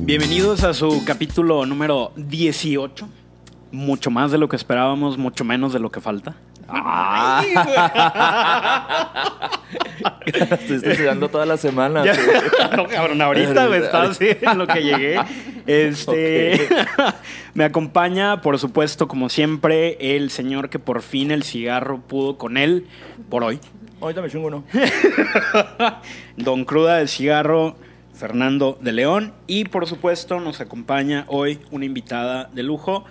Bienvenidos a su capítulo número 18. Mucho más de lo que esperábamos, mucho menos de lo que falta. Ay, Estuviste estudiando toda la semana. Ya- no, cabrón, ahorita estaba así en lo que llegué. Este, me acompaña, por supuesto, como siempre, el señor que por fin el cigarro pudo con él por hoy. Ahorita me chingo uno. Don Cruda del Cigarro, Fernando de León. Y por supuesto, nos acompaña hoy una invitada de lujo,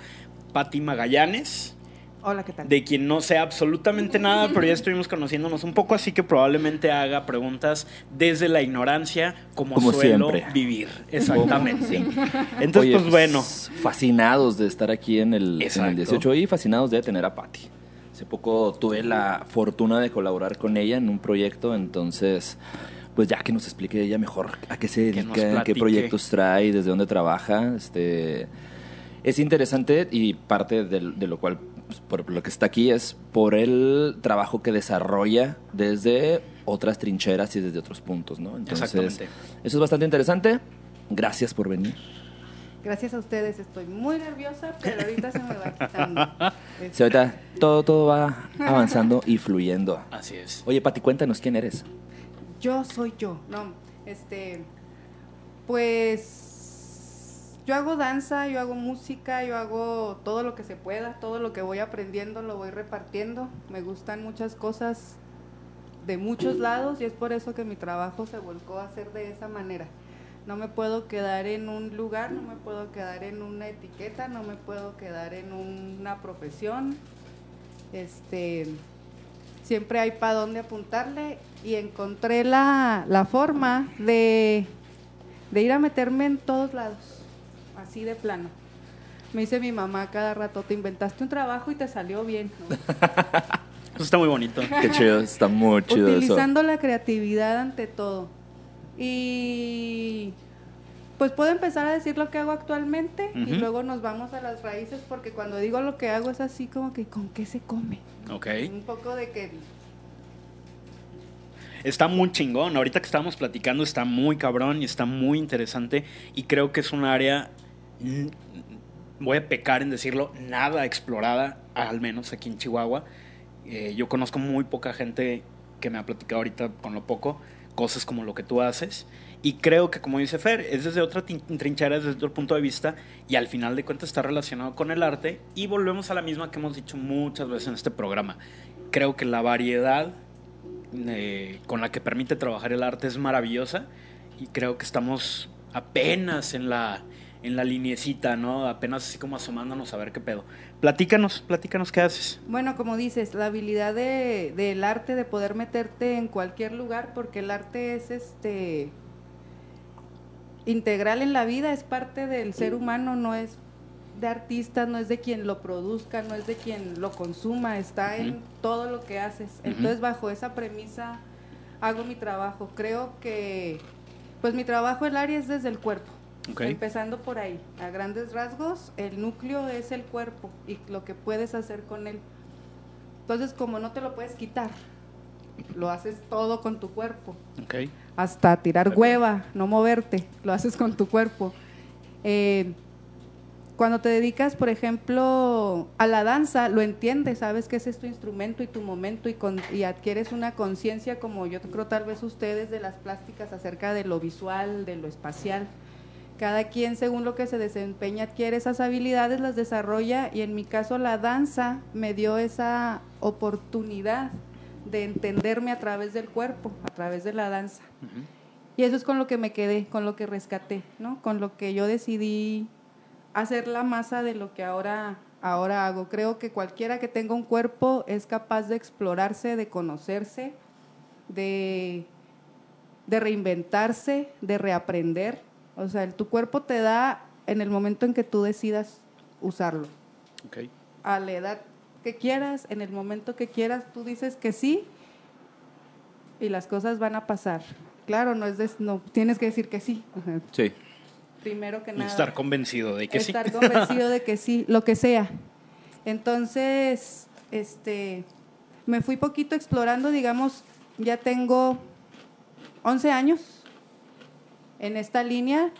Patti Magallanes. Hola, ¿qué tal? de quien no sé absolutamente nada, pero ya estuvimos conociéndonos un poco, así que probablemente haga preguntas desde la ignorancia, como, Como suelo siempre. vivir. Exactamente. Entonces, Oye, pues bueno, Fascinados de estar aquí en el, en Exacto. el 18 y fascinados de tener a Patti. Hace poco tuve la fortuna de colaborar con ella en un proyecto, entonces, pues ya que nos explique ella mejor a qué se dedica, qué proyectos trae, desde dónde trabaja. Este, es interesante y parte de, lo cual, pues, por lo que está aquí, es por el trabajo que desarrolla desde otras trincheras y desde otros puntos, ¿no? Entonces, Exactamente. eso es bastante interesante. Gracias por venir. Gracias a ustedes, estoy muy nerviosa, pero ahorita se me va quitando. Sí, ahorita todo, todo va avanzando y fluyendo. así es. Oye, Pati, cuéntanos quién eres. Yo soy yo, no, este, pues, yo hago danza, yo hago música, yo hago todo lo que se pueda, todo lo que voy aprendiendo lo voy repartiendo. Me gustan muchas cosas de muchos lados y es por eso que mi trabajo se volcó a hacer de esa manera. No me puedo quedar en un lugar, no me puedo quedar en una etiqueta, no me puedo quedar en una profesión. Este, siempre hay para dónde apuntarle y encontré la, la forma de, de ir a meterme en todos lados, así de plano. Me dice mi mamá cada rato, te inventaste un trabajo y te salió bien. ¿no? Eso está muy bonito. Qué chido, está muy chido eso. Utilizando la creatividad ante todo. Y pues puedo empezar a decir lo que hago actualmente y luego nos vamos a las raíces porque cuando digo lo que hago es así como que ¿con qué se come? Ok. Un poco de que Está muy chingón. Ahorita que estábamos platicando está muy cabrón y está muy interesante. Y creo que es un área, voy a pecar en decirlo, nada explorada, al menos aquí en Chihuahua. Eh, yo conozco muy poca gente que me ha platicado ahorita con lo poco, cosas como lo que tú haces. Y creo que, como dice Fer, es desde otra trinchera, desde otro punto de vista, y al final de cuentas está relacionado con el arte. Y volvemos a la misma que hemos dicho muchas veces en este programa. Creo que la variedad eh, con la que permite trabajar el arte es maravillosa y creo que estamos apenas en la en la liniecita, ¿no? Apenas así como asomándonos a ver qué pedo. Platícanos, platícanos qué haces. Bueno, como dices, la habilidad de, del arte de poder meterte en cualquier lugar, porque el arte es este integral en la vida, es parte del ser humano, no es de artistas, no es de quien lo produzca, no es de quien lo consuma, está en todo lo que haces. Entonces, bajo esa premisa hago mi trabajo. Creo que pues mi trabajo el área es desde el cuerpo. Empezando por ahí, a grandes rasgos, el núcleo es el cuerpo y lo que puedes hacer con él. Entonces, como no te lo puedes quitar, lo haces todo con tu cuerpo. Hasta tirar hueva, no moverte, lo haces con tu cuerpo. Eh, cuando te dedicas, por ejemplo, a la danza, lo entiendes, sabes que ese es tu instrumento y tu momento y, con- y adquieres una conciencia como yo creo tal vez ustedes de las plásticas acerca de lo visual, de lo espacial. Cada quien según lo que se desempeña adquiere esas habilidades, las desarrolla y en mi caso la danza me dio esa oportunidad de entenderme a través del cuerpo, a través de la danza. Y eso es con lo que me quedé, con lo que rescaté, ¿no? Con lo que yo decidí hacer la masa de lo que ahora, ahora hago. Creo que cualquiera que tenga un cuerpo es capaz de explorarse, de conocerse, de, de reinventarse, de reaprender. O sea, el- tu cuerpo te da en el momento en que tú decidas usarlo. Ok. A la edad que quieras, en el momento que quieras, tú dices que sí y las cosas van a pasar. Claro, no es de- no tienes que decir que sí. Ajá. Sí. Primero que nada. estar convencido de que sí. estar convencido de que sí, lo que sea. Entonces, este, me fui poquito explorando, digamos, ya tengo 11 años en esta línea.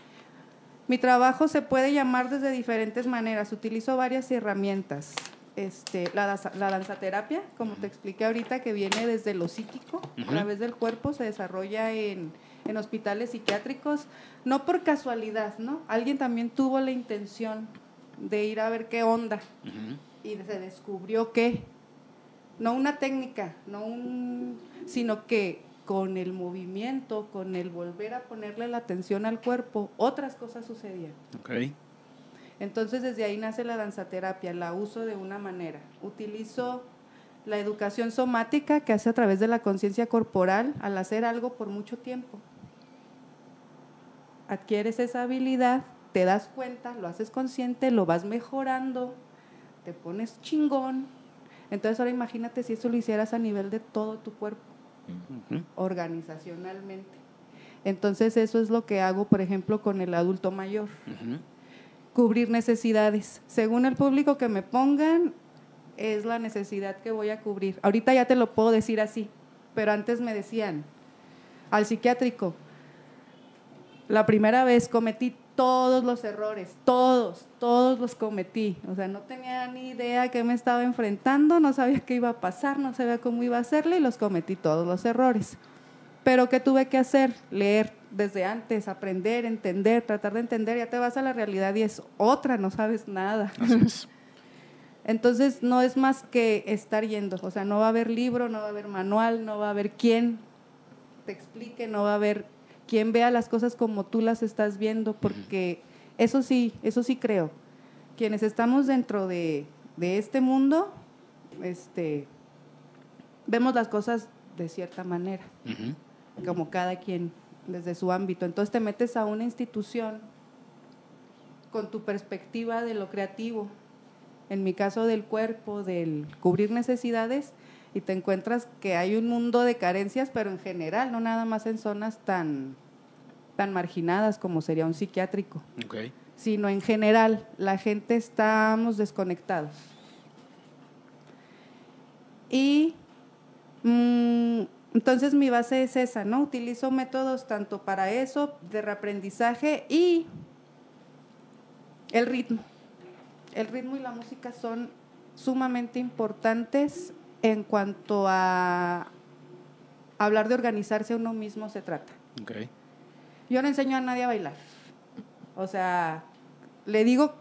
Mi trabajo se puede llamar desde diferentes maneras. Utilizo varias herramientas. Este, la, danza- la danzaterapia, como te expliqué ahorita, que viene desde lo psíquico, a través del cuerpo, se desarrolla en, en hospitales psiquiátricos, no por casualidad, ¿no? Alguien también tuvo la intención de ir a ver qué onda y se descubrió que no una técnica, no un, sino que con el movimiento, con el volver a ponerle la atención al cuerpo, otras cosas sucedían. Ok. Entonces desde ahí nace la danzaterapia, la uso de una manera. Utilizo la educación somática que hace a través de la conciencia corporal al hacer algo por mucho tiempo. Adquieres esa habilidad, te das cuenta, lo haces consciente, lo vas mejorando, te pones chingón. Entonces ahora imagínate si eso lo hicieras a nivel de todo tu cuerpo Organizacionalmente. Entonces eso es lo que hago, por ejemplo, con el adulto mayor cubrir necesidades. Según el público que me pongan, es la necesidad que voy a cubrir. Ahorita ya te lo puedo decir así, pero antes me decían, al psiquiátrico, la primera vez cometí todos los errores, todos, todos los cometí. O sea, no tenía ni idea a qué me estaba enfrentando, no sabía qué iba a pasar, no sabía cómo iba a hacerle y los cometí todos los errores. Pero ¿qué tuve que hacer? Leer desde antes, aprender, entender, tratar de entender. Ya te vas a la realidad y es otra, no sabes nada. Así es. Entonces no es más que estar yendo. O sea, no va a haber libro, no va a haber manual, no va a haber quien te explique, no va a haber quien vea las cosas como tú las estás viendo, porque eso sí, eso sí creo. Quienes estamos dentro de, de este mundo, este, vemos las cosas de cierta manera como cada quien desde su ámbito. Entonces te metes a una institución con tu perspectiva de lo creativo, en mi caso del cuerpo, del cubrir necesidades, y te encuentras que hay un mundo de carencias, pero en general, no nada más en zonas tan, tan marginadas como sería un psiquiátrico, sino en general, la gente estamos desconectados. Y mm, entonces mi base es esa, ¿no? Utilizo métodos tanto para eso, de reaprendizaje y el ritmo. El ritmo y la música son sumamente importantes en cuanto a hablar de organizarse uno mismo se trata. Ok. Yo no enseño a nadie a bailar. O sea, le digo,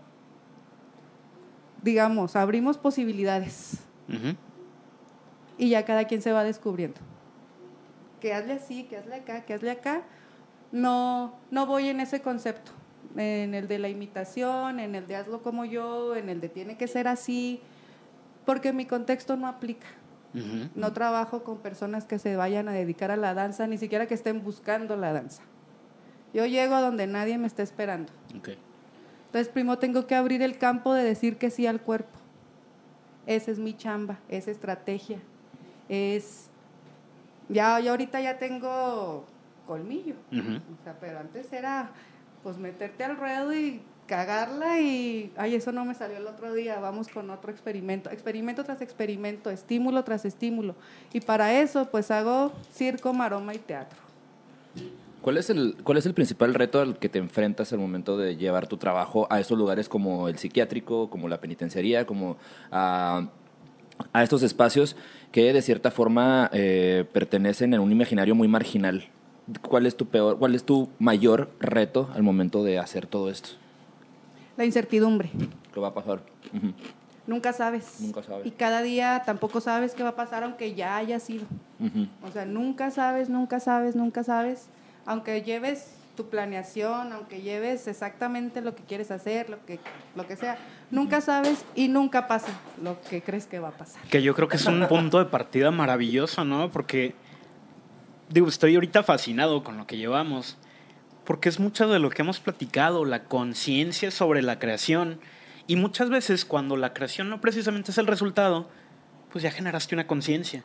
digamos, abrimos posibilidades y ya cada quien se va descubriendo. Que hazle así, que hazle acá, que hazle acá. No, no voy en ese concepto, en el de la imitación, en el de hazlo como yo, en el de tiene que ser así, porque mi contexto no aplica. No trabajo con personas que se vayan a dedicar a la danza, ni siquiera que estén buscando la danza. Yo llego a donde nadie me está esperando. Ok. Entonces, primero tengo que abrir el campo de decir que sí al cuerpo. Esa es mi chamba, es estrategia. Es. Ya, yo ahorita ya tengo colmillo. O sea, pero antes era pues meterte al ruedo y cagarla y, ay, eso no me salió el otro día, vamos con otro experimento, experimento tras experimento, estímulo tras estímulo. Y para eso, pues hago circo, maroma y teatro. ¿Cuál es, el, ¿Cuál es el principal reto al que te enfrentas al momento de llevar tu trabajo a estos lugares como el psiquiátrico, como la penitenciaría, como a, a estos espacios que de cierta forma eh, pertenecen a un imaginario muy marginal? ¿Cuál es tu peor, cuál es tu mayor reto al momento de hacer todo esto? La incertidumbre. ¿Qué va a pasar? Nunca sabes. Nunca sabes. Y cada día tampoco sabes qué va a pasar aunque ya haya sido. O sea, nunca sabes, nunca sabes, nunca sabes. Aunque lleves tu planeación, aunque lleves exactamente lo que quieres hacer, lo que, lo que sea, nunca sabes y nunca pasa lo que crees que va a pasar. Que yo creo que es un punto de partida maravilloso, ¿no? Porque, digo, estoy ahorita fascinado con lo que llevamos. Porque es mucho de lo que hemos platicado, la conciencia sobre la creación. Y muchas veces cuando la creación no precisamente es el resultado, pues ya generaste una conciencia.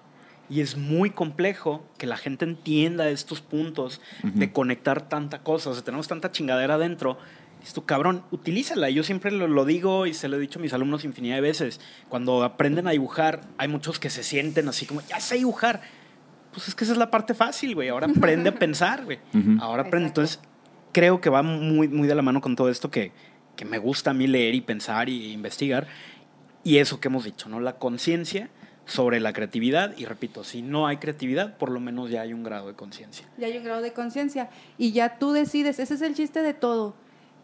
Y es muy complejo que la gente entienda estos puntos de conectar tanta cosa. O sea, tenemos tanta chingadera adentro Esto, cabrón, utilízala. Yo siempre lo, lo digo y se lo he dicho a mis alumnos infinidad de veces. Cuando aprenden a dibujar, hay muchos que se sienten así como, ya sé dibujar. Pues es que esa es la parte fácil, güey. Ahora aprende a pensar, güey. Ujú. Ahora aprende. Exacto. Entonces, creo que va muy, muy de la mano con todo esto que, que me gusta a mí leer y pensar y investigar. Y eso que hemos dicho, ¿no? La conciencia sobre la creatividad. Y repito, si no hay creatividad, por lo menos ya hay un grado de conciencia. Ya hay un grado de conciencia y ya tú decides, ese es el chiste de todo.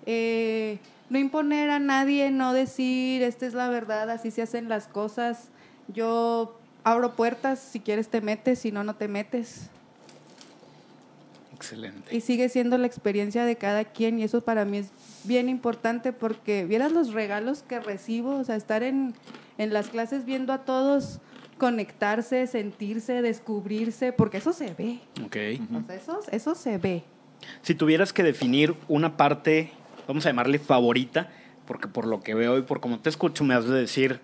Eh, no imponer a nadie, no decir, esta es la verdad, así se hacen las cosas. Yo abro puertas, si quieres te metes, si no, no te metes. Excelente. Y sigue siendo la experiencia de cada quien y eso para mí es bien importante porque vieras los regalos que recibo, o sea, estar en, en las clases viendo a todos conectarse, sentirse, descubrirse, porque eso se ve. Ok. O sea, eso, eso se ve. Si tuvieras que definir una parte, vamos a llamarle favorita, porque por lo que veo y por cómo te escucho me has de decir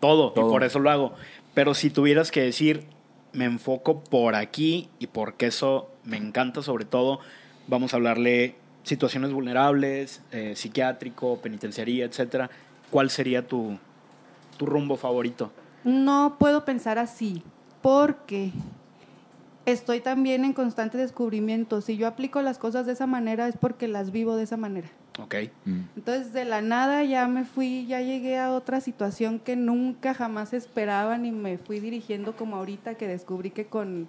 todo, Todo. y por eso lo hago. Pero si tuvieras que decir, me enfoco por aquí y porque eso me encanta sobre todo, vamos a hablarle situaciones vulnerables, eh, psiquiátrico, penitenciaría, etcétera. ¿Cuál sería tu, tu rumbo favorito? No puedo pensar así, porque estoy también en constante descubrimiento. Si yo aplico las cosas de esa manera es porque las vivo de esa manera. Ok. Mm. Entonces, de la nada ya me fui, ya llegué a otra situación que nunca jamás esperaba ni me fui dirigiendo como ahorita que descubrí que con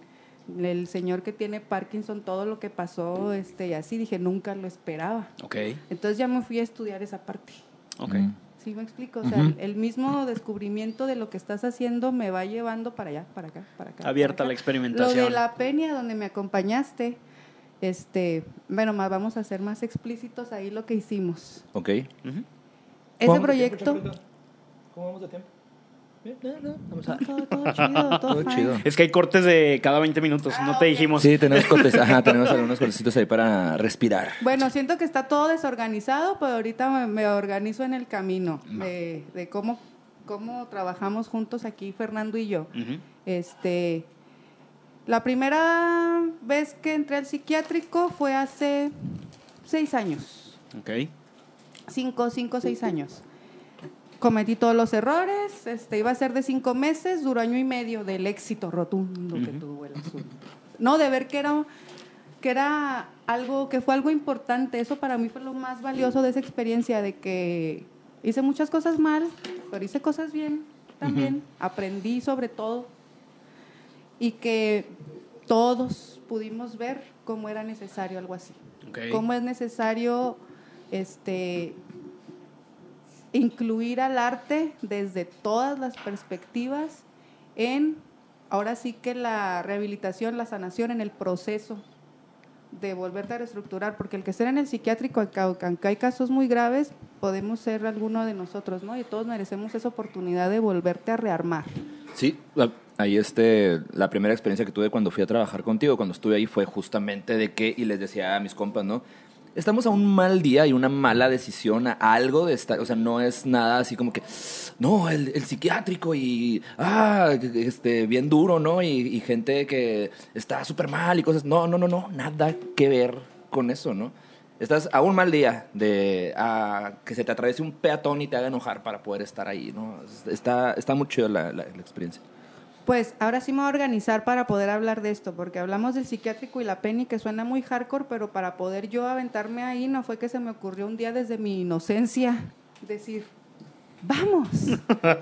el señor que tiene Parkinson todo lo que pasó, este, y así dije, nunca lo esperaba. Ok. Entonces ya me fui a estudiar esa parte. Ok. Mm. ¿Sí me explico? O sea, el mismo descubrimiento de lo que estás haciendo me va llevando para allá, para acá, para acá. Abierta para la experimentación. Lo de la peña donde me acompañaste, este, bueno, más vamos a ser más explícitos ahí lo que hicimos. Ok. Ujú. Ese ¿Cómo? proyecto, ¿Cómo vamos de tiempo? Todo, todo chido, todo, Todo fine. chido. Es que hay cortes de cada 20 minutos, no te dijimos. Sí, tenemos cortes, ajá, tenemos algunos cortecitos ahí para respirar. Bueno, siento que está todo desorganizado, pero ahorita me, me organizo en el camino de, de cómo, cómo trabajamos juntos aquí, Fernando y yo. Este, la primera vez que entré al psiquiátrico fue hace seis años, Ok. cinco, cinco, seis años. Cometí todos los errores, este, iba a ser de cinco meses, duró año y medio del éxito rotundo que tuvo el asunto. No, de ver que era, que era algo, que fue algo importante, eso para mí fue lo más valioso de esa experiencia, de que hice muchas cosas mal, pero hice cosas bien también, aprendí sobre todo y que todos pudimos ver cómo era necesario algo así. Cómo es necesario este incluir al arte desde todas las perspectivas en ahora sí que la rehabilitación, la sanación en el proceso de volverte a reestructurar, porque el que esté en el psiquiátrico, aunque hay casos muy graves, podemos ser alguno de nosotros, ¿no? Y todos merecemos esa oportunidad de volverte a rearmar. Sí, ahí este, la primera experiencia que tuve cuando fui a trabajar contigo, cuando estuve ahí, fue justamente de que, y les decía a mis compas, ¿no? Estamos a un mal día y una mala decisión, a algo de estar, o sea, no es nada así como que, no, el, el psiquiátrico y, ah, este, bien duro, ¿no? Y, gente que está súper mal y cosas, no, no, no, no, nada que ver con eso, ¿no? Estás a un mal día de a que se te atraviese un peatón y te haga enojar para poder estar ahí, ¿no? Está, está muy chido la, la- la experiencia. Pues ahora sí me voy a organizar para poder hablar de esto, porque hablamos del psiquiátrico y la penny, que suena muy hardcore, pero para poder yo aventarme ahí no fue que se me ocurrió un día desde mi inocencia decir, vamos.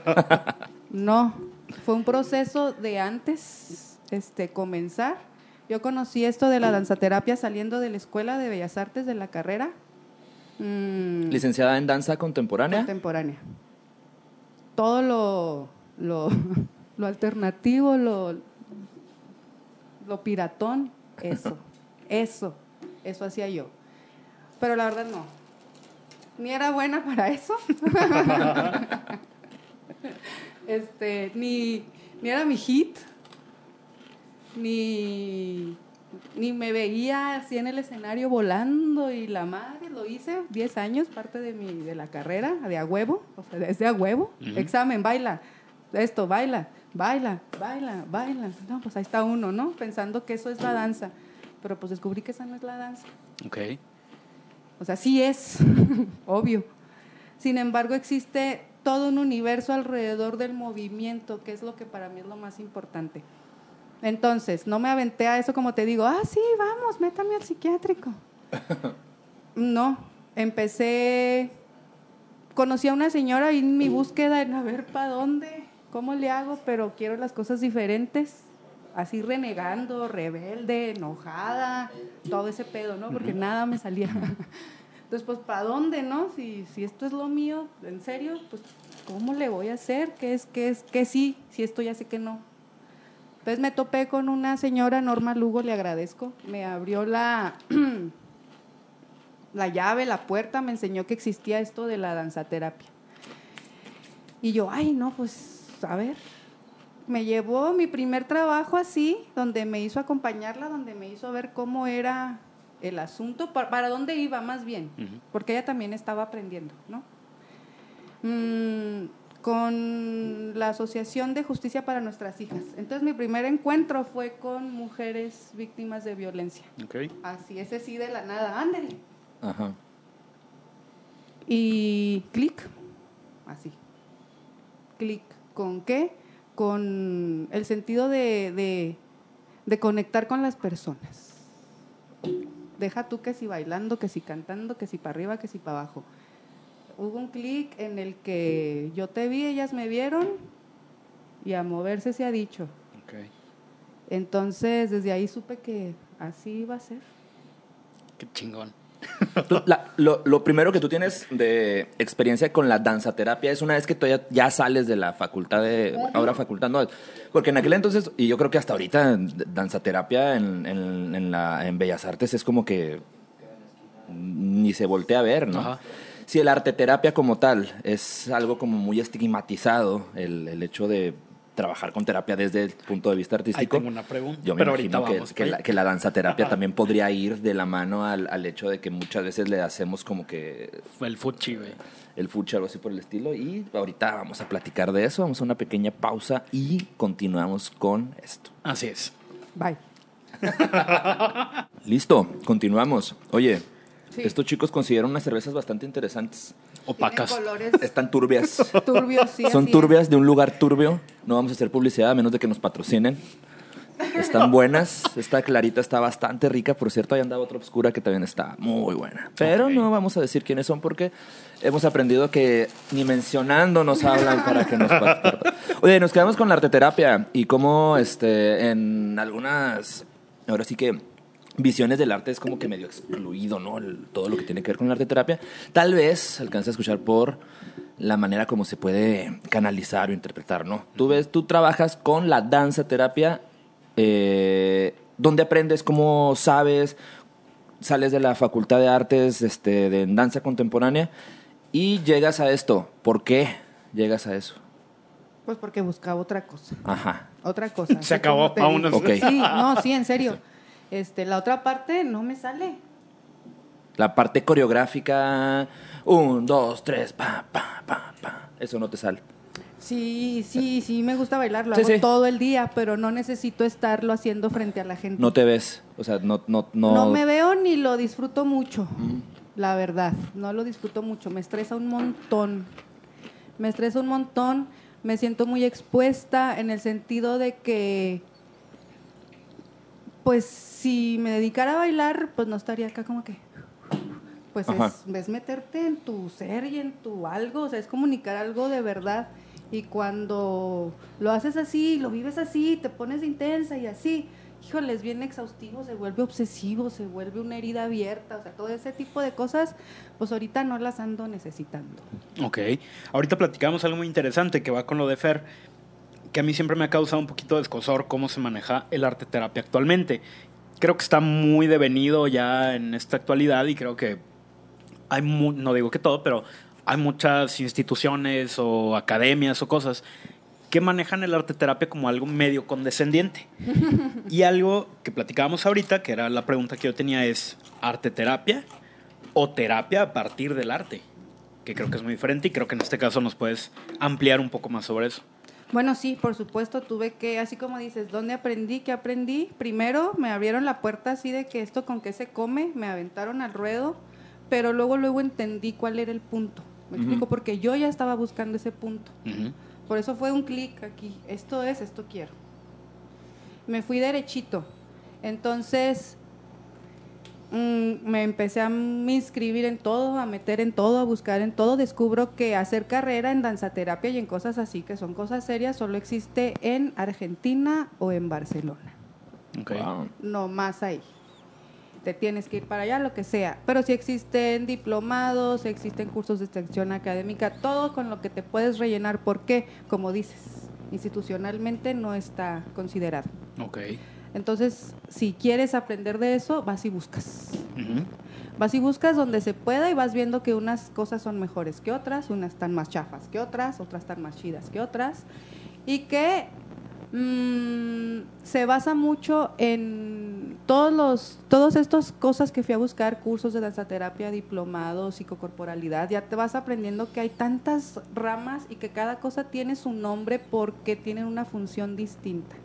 no, fue un proceso de antes este, comenzar. Yo conocí esto de la danzaterapia saliendo de la Escuela de Bellas Artes de la carrera. Mm, Licenciada en danza contemporánea. contemporánea. Todo lo, lo, lo alternativo, lo, lo piratón, eso, eso, eso hacía yo. Pero la verdad no. Ni era buena para eso. este, ni, ni era mi hit. Ni, ni me veía así en el escenario volando y la madre lo hice 10 años, parte de mi de la carrera, de a huevo, o sea, desde a huevo, examen, baila, esto, baila, baila, baila, baila. No, pues ahí está uno, ¿no? Pensando que eso es la danza. Pero pues descubrí que esa no es la danza. Ok. O sea, sí es, obvio. Sin embargo, existe todo un universo alrededor del movimiento, que es lo que para mí es lo más importante. Entonces, no me aventé a eso como te digo, ah, sí, vamos, métame al psiquiátrico. No, empecé, conocí a una señora y en mi búsqueda en a ver para dónde, cómo le hago, pero quiero las cosas diferentes, así renegando, rebelde, enojada, todo ese pedo, ¿no? Porque nada me salía. Entonces, pues, ¿para dónde, no? Si, si esto es lo mío, en serio, pues, ¿cómo le voy a hacer? ¿Qué es, qué es, qué sí? Si esto ya sé que no. Entonces me topé con una señora, Norma Lugo, le agradezco, me abrió la, la llave, la puerta, me enseñó que existía esto de la danzaterapia. Y yo, ay, no, pues, a ver. Me llevó mi primer trabajo así, donde me hizo acompañarla, donde me hizo ver cómo era el asunto, para, para dónde iba más bien, porque ella también estaba aprendiendo, ¿no? Mm, con la Asociación de Justicia para Nuestras Hijas. Entonces mi primer encuentro fue con mujeres víctimas de violencia. Ok. Así, ese sí de la nada, ándale. Ajá. Y clic, así. Clic, ¿con qué? Con el sentido de, de, de conectar con las personas. Deja tú que si bailando, que si cantando, que si para arriba, que si para abajo. Hubo un clic en el que yo te vi, ellas me vieron y a moverse se ha dicho. Ok. Entonces, desde ahí supe que así iba a ser. Qué chingón. Tú- la- lo, lo primero que tú tienes de experiencia con la danzaterapia es una vez que tú ya, ya sales de la facultad de... Ahora facultad, no. Porque en aquel entonces, y yo creo que hasta ahorita, danzaterapia en, en, en la, en Bellas Artes es como que ni se voltea a ver, ¿no? Ajá. Si el arte terapia como tal es algo como muy estigmatizado, el, el hecho de trabajar con terapia desde el punto de vista Ahí artístico. tengo una pregunta. Yo me pero imagino que, vamos. que por la, ahí. que la danzaterapia Ajá. también podría ir de la mano al, al hecho de que muchas veces le hacemos como que Fue el fuchi, güey. el fuchi, algo así por el estilo. Y ahorita vamos a platicar de eso. Vamos a una pequeña pausa y continuamos con esto. Así es. Bye. Listo, continuamos. Oye, Sí. estos chicos consiguieron unas cervezas bastante interesantes. Opacas. Colores Están turbias. turbios, sí. Son es. turbias de un lugar turbio. No vamos a hacer publicidad a menos de que nos patrocinen. Están buenas. Esta clarita está bastante rica. Por cierto, ahí andaba otra oscura que también está muy buena. Pero no vamos a decir quiénes son porque hemos aprendido que ni mencionando nos hablan para que nos patrocinen. Oye, nos quedamos con la arteterapia y cómo este, en algunas, ahora sí que visiones del arte es como que medio excluido, ¿no? El- todo lo que tiene que ver con la arteterapia. Tal vez alcance a escuchar por la manera como se puede canalizar o interpretar, ¿no? Tú ves, tú trabajas con la danza terapia, eh, ¿dónde aprendes? ¿Cómo sabes? Sales de la facultad de artes este, de danza contemporánea y llegas a esto. ¿Por qué llegas a eso? Pues porque buscaba otra cosa. Ajá. Otra cosa. Se acabó, vámonos. digo. Ok. Sí, no, sí, en serio. Este, la otra parte no me sale. La parte coreográfica, un, dos, tres, pa, pa, pa, pa. Eso no te sale. Sí, sí, sí, me gusta bailar, lo Sí, hago sí. todo el día, pero no necesito estarlo haciendo frente a la gente. No te ves. O sea, no, no, no. No me veo ni lo disfruto mucho, la verdad. No lo disfruto mucho. Me estresa un montón. Me estresa un montón. Me siento muy expuesta en el sentido de que, pues, si me dedicara a bailar, pues no estaría acá como que. Pues es meterte en tu ser y en tu algo, o sea, es comunicar algo de verdad. Y cuando lo haces así, lo vives así, te pones intensa y así, híjole, es bien exhaustivo, se vuelve obsesivo, se vuelve una herida abierta, o sea, todo ese tipo de cosas, pues ahorita no las ando necesitando. Ok. Ahorita platicamos algo muy interesante que va con lo de Fer, que a mí siempre me ha causado un poquito de escosor cómo se maneja el arte terapia actualmente. Creo que está muy devenido ya en esta actualidad y creo que hay, mu- no digo que todo, pero hay muchas instituciones o academias o cosas que manejan el arte terapia como algo medio condescendiente. y algo que platicábamos ahorita, que era la pregunta que yo tenía, es arte terapia o terapia a partir del arte, que creo que es muy diferente y creo que en este caso nos puedes ampliar un poco más sobre eso. Bueno, sí, por supuesto, tuve que, así como dices, ¿dónde aprendí? ¿Qué aprendí? Primero me abrieron la puerta así de que esto con qué se come, me aventaron al ruedo, pero luego luego entendí cuál era el punto. Me explico, porque yo ya estaba buscando ese punto. Por eso fue un clic aquí. Esto es, esto quiero. Me fui derechito. Entonces, me empecé a inscribir en todo, a meter en todo, a buscar en todo. Descubro que hacer carrera en danzaterapia y en cosas así, que son cosas serias, solo existe en Argentina o en Barcelona. Ok. Wow. No más ahí. Te tienes que ir para allá, lo que sea. Pero sí existen diplomados, existen cursos de extensión académica, todo con lo que te puedes rellenar. ¿Por qué? Como dices, institucionalmente no está considerado. Ok. Entonces, si quieres aprender de eso, vas y buscas. Vas y buscas donde se pueda y vas viendo que unas cosas son mejores que otras, unas están más chafas que otras, otras están más chidas que otras. Y que mm, se basa mucho en todos los, todas estas cosas que fui a buscar, cursos de danzaterapia, diplomados, psicocorporalidad, ya te vas aprendiendo que hay tantas ramas y que cada cosa tiene su nombre porque tienen una función distinta.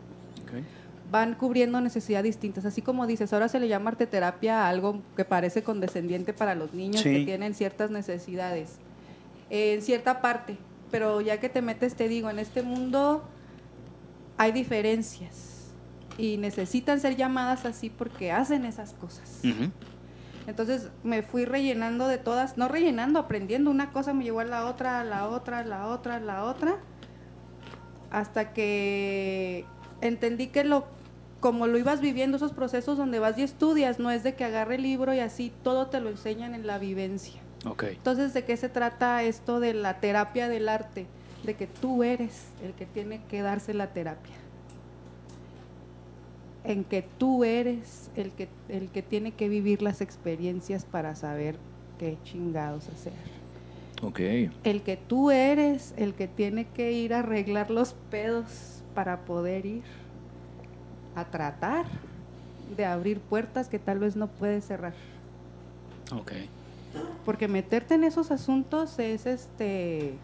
Van cubriendo necesidades distintas. Así como dices, ahora se le llama arteterapia a algo que parece condescendiente para los niños Sí. que tienen ciertas necesidades en cierta parte. Pero ya que te metes, te digo, en este mundo hay diferencias y necesitan ser llamadas así porque hacen esas cosas. Entonces me fui rellenando de todas, no rellenando, aprendiendo. Una cosa me llevó a la otra, a la otra, a la otra, a la otra, hasta que entendí que lo, como lo ibas viviendo, esos procesos donde vas y estudias, no es de que agarre el libro y así todo te lo enseñan en la vivencia. Ok. Entonces, ¿de qué se trata esto de la terapia del arte? De que tú eres el que tiene que darse la terapia. En que tú eres el que, el que tiene que vivir las experiencias para saber qué chingados hacer. Ok. El que tú eres el que tiene que ir a arreglar los pedos para poder ir a tratar de abrir puertas que tal vez no puedes cerrar. Ok. Porque meterte en esos asuntos es este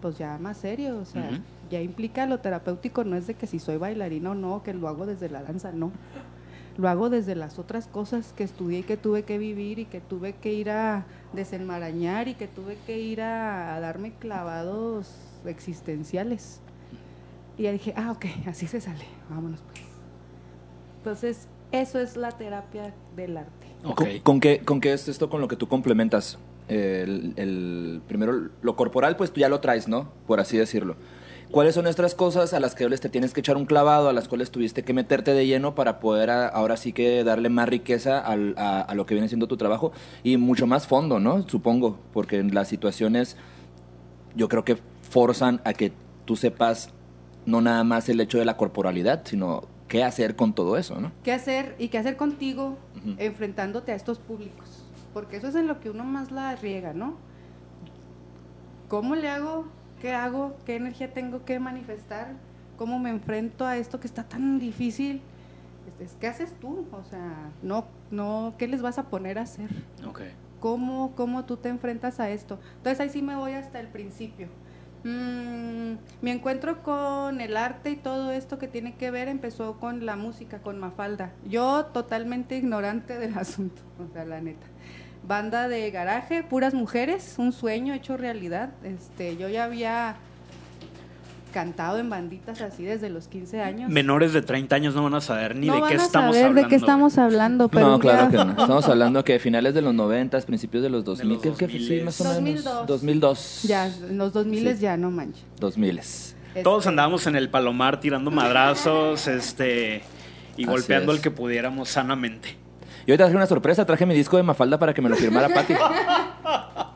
pues ya más serio, o sea, ya implica lo terapéutico, no es de que si soy bailarina o no, que lo hago desde la danza, no. Lo hago desde las otras cosas que estudié y que tuve que vivir y que tuve que ir a desenmarañar y que tuve que ir a, a darme clavados existenciales. Y ya dije, ah, ok, así se sale, vámonos pues. Entonces, eso es la terapia del arte. Ok. ¿Con, con qué, ¿Con qué es esto con lo que tú complementas? El, el- primero, lo corporal, pues tú ya lo traes, ¿no? Por así decirlo. ¿Cuáles son nuestras cosas a las que les te tienes que echar un clavado, a las cuales tuviste que meterte de lleno para poder a- ahora sí que darle más riqueza al- a, a lo que viene siendo tu trabajo y mucho más fondo, ¿no? Supongo, porque en las situaciones yo creo que forzan a que tú sepas no nada más el hecho de la corporalidad, sino qué hacer con todo eso, ¿no? ¿Qué hacer y qué hacer contigo Ujú. enfrentándote a estos públicos? Porque eso es en lo que uno más la riega, ¿no? ¿Cómo le hago? ¿Qué hago? ¿Qué energía tengo que manifestar? ¿Cómo me enfrento a esto que está tan difícil? Es- es, ¿Qué haces tú? O sea, no, no, ¿qué les vas a poner a hacer? Ok. ¿Cómo, ¿Cómo tú te enfrentas a esto? Entonces ahí sí me voy hasta el principio. Mm, mi encuentro con el arte y todo esto que tiene que ver empezó con la música, con Mafalda. Yo totalmente ignorante del asunto, o sea, la neta. Banda de garaje, puras mujeres, un sueño hecho realidad. Este, yo ya había cantado en banditas así desde los 15 años. Menores de 30 años no van a saber ni no de van qué a estamos saber hablando. de qué estamos hablando, pero no, claro que no. Estamos hablando que finales de los 90, principios de los 2000, los ¿qué- qué- sí, 2000s. más o menos. 2002. 2002. Ya, en los 2000 Sí. ya no manches. 2000. Todos andábamos en el palomar tirando madrazos, este y Así golpeando es. al que pudiéramos sanamente. Yo hoy traje una sorpresa, traje mi disco de Mafalda para que me lo firmara Pati.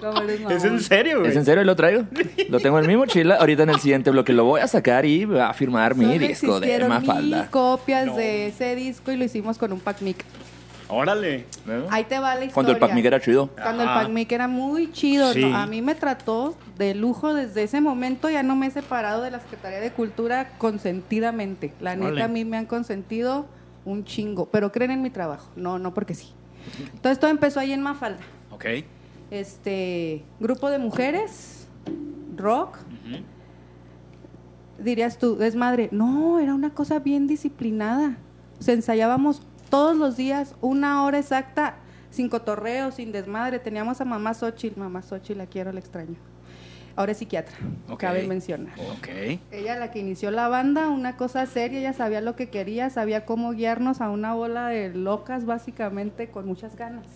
¿cómo eres ¿Es en serio, güey? ¿Es en serio? Lo traigo. Lo tengo en mi mochila. Ahorita en el siguiente bloque lo voy a sacar y va a firmar mi Solo disco de Mafalda. mil copias No. de ese disco y lo hicimos con un Pac Mic. Órale. Ahí te va la historia. Cuando el Pac Mic era chido. Cuando el Ajá. Pac Mic era muy chido, Sí. ¿no? a mí me trató de lujo desde ese momento, ya no me he separado de la Secretaría de Cultura consentidamente. La neta Órale. a mí me han consentido un chingo, pero creen en mi trabajo, no, no porque sí. Entonces todo empezó ahí en Mafalda. Ok. Este grupo de mujeres, rock, dirías tú, desmadre. No, era una cosa bien disciplinada. O sea, ensayábamos todos los días, una hora exacta. sin cotorreo, sin desmadre. Teníamos a mamá Xochitl, mamá Xochitl, la quiero, la extraño. Ahora es psiquiatra, cabe mencionar. Ok. Ella la que inició la banda, una cosa seria, ella sabía lo que quería, sabía cómo guiarnos a una bola de locas básicamente con muchas ganas.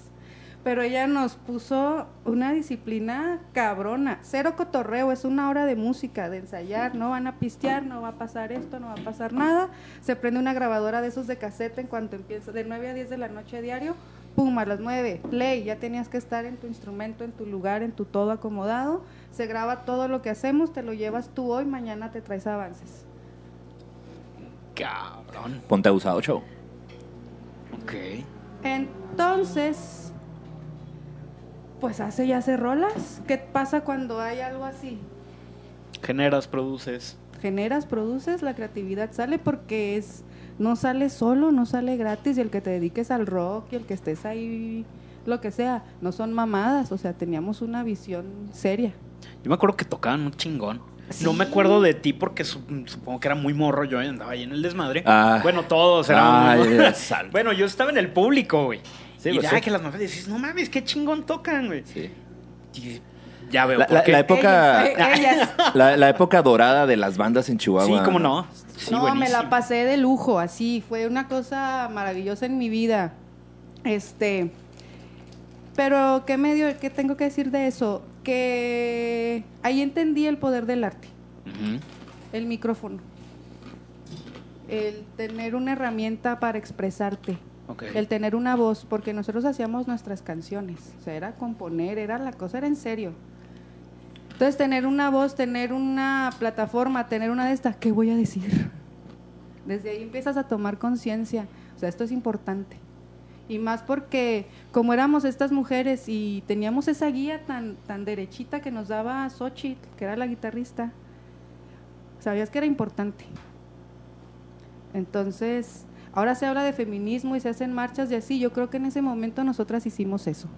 Pero ella nos puso una disciplina cabrona, cero cotorreo, es una hora de música, de ensayar, no van a pistear, no va a pasar esto, no va a pasar nada. Se prende una grabadora de esos de caseta en cuanto empieza, de 9 a 10 de la noche diario, pum, a las 9, play, ya tenías que estar en tu instrumento, en tu lugar, en tu todo acomodado. Se graba todo lo que hacemos, te lo llevas tú hoy, mañana te traes avances. Cabrón. Ponte abusado, show. Ok. Entonces, pues hace y hace rolas. ¿Qué pasa cuando hay algo así? Generas, produces. Generas, produces, la creatividad sale porque es no sale solo, no sale gratis y el que te dediques al rock y el que estés ahí lo que sea, no son mamadas, o sea, teníamos una visión seria. Yo me acuerdo que tocaban un chingón. Sí. No me acuerdo de ti porque su- supongo que era muy morro. Yo andaba ahí en el desmadre. Ah. Bueno, todos eran. Ay, sal- bueno, yo estaba en el público, güey. Sí, y pues ya sí. que las mamás dices, no mames, qué chingón tocan, güey. Sí. Y ya veo. La, por la- qué. la época, Ellas, ellas. la, la época dorada de las bandas en Chihuahua. Sí, cómo no. Sí, no, me la pasé de lujo, así, fue una cosa maravillosa en mi vida. Este, pero ¿qué medio, qué tengo que decir de eso? Que ahí entendí el poder del arte, el micrófono, el tener una herramienta para expresarte, El tener una voz, porque nosotros hacíamos nuestras canciones, o sea, era componer, era la cosa, era en serio. Entonces, tener una voz, tener una plataforma, tener una de estas, ¿qué voy a decir? Desde ahí empiezas a tomar conciencia, o sea, esto es importante. Y más porque como éramos estas mujeres y teníamos esa guía tan, tan derechita que nos daba Xochitl, que era la guitarrista, sabías que era importante. Entonces, ahora se habla de feminismo y se hacen marchas y así. Yo creo que en ese momento nosotras hicimos eso.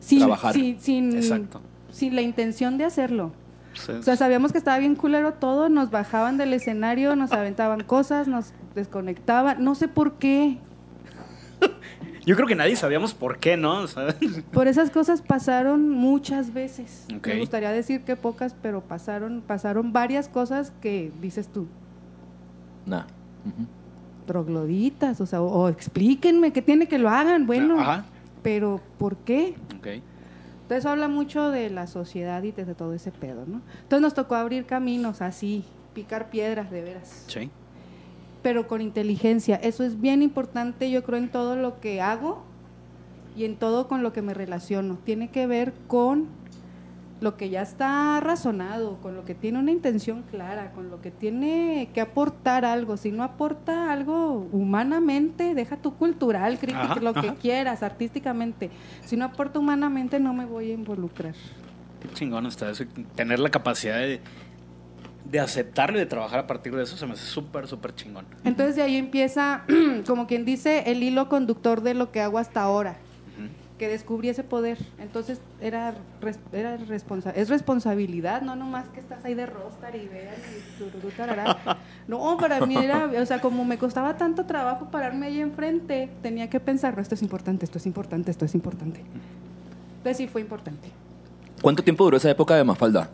Sin, Trabajar. sin, sin, Exacto. sin la intención de hacerlo. Sí. O sea, sabíamos que estaba bien culero todo, nos bajaban del escenario, nos aventaban cosas, nos desconectaban, no sé por qué. Yo creo que nadie sabíamos por qué, ¿no? Por esas cosas pasaron muchas veces. Me gustaría decir que pocas, pero pasaron, pasaron varias cosas que dices tú, Nah. Trogloditas, o sea, o, o explíquenme qué tiene que lo hagan, bueno, Ajá. pero ¿por qué? Entonces habla mucho de la sociedad y de todo ese pedo, ¿no? Entonces nos tocó abrir caminos así, picar piedras, de veras. Sí. pero con inteligencia. Eso es bien importante, yo creo, en todo lo que hago y en todo con lo que me relaciono. Tiene que ver con lo que ya está razonado, con lo que tiene una intención clara, con lo que tiene que aportar algo. Si no aporta algo humanamente, deja tu cultural, crítica, Ajá, lo que quieras, artísticamente. Si no aporta humanamente, no me voy a involucrar. Qué chingón está eso. Tener la capacidad de, de aceptarlo y de trabajar a partir de eso se me hace súper, súper chingón. Entonces de ahí empieza, como quien dice, el hilo conductor de lo que hago hasta ahora. Que descubrí ese poder. Entonces era, era responsa es responsabilidad, no nomás que estás ahí de rostar y vean y tururú, tarará. No, para mí era, o sea, como me costaba tanto trabajo pararme ahí enfrente, tenía que pensar, no, esto es importante, esto es importante, esto es importante. Entonces sí fue importante. ¿Cuánto tiempo duró esa época de Mafalda?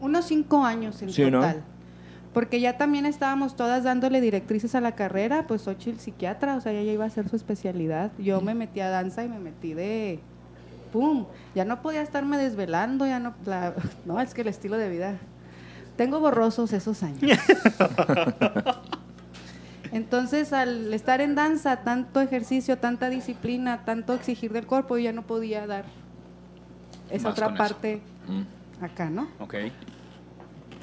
Unos cinco años en Sí, ¿no? Porque ya también estábamos todas dándole directrices a la carrera, pues Xochitl psiquiatra, o sea, ella ya iba a hacer su especialidad. Yo me metí a danza y me metí de ¡pum! Ya no podía estarme desvelando, ya no, la- no, es que el estilo de vida. Tengo borrosos esos años. Entonces, al estar en danza, tanto ejercicio, tanta disciplina, tanto exigir del cuerpo, yo ya no podía dar esa Más otra eso. parte Mm. acá, ¿no? Ok.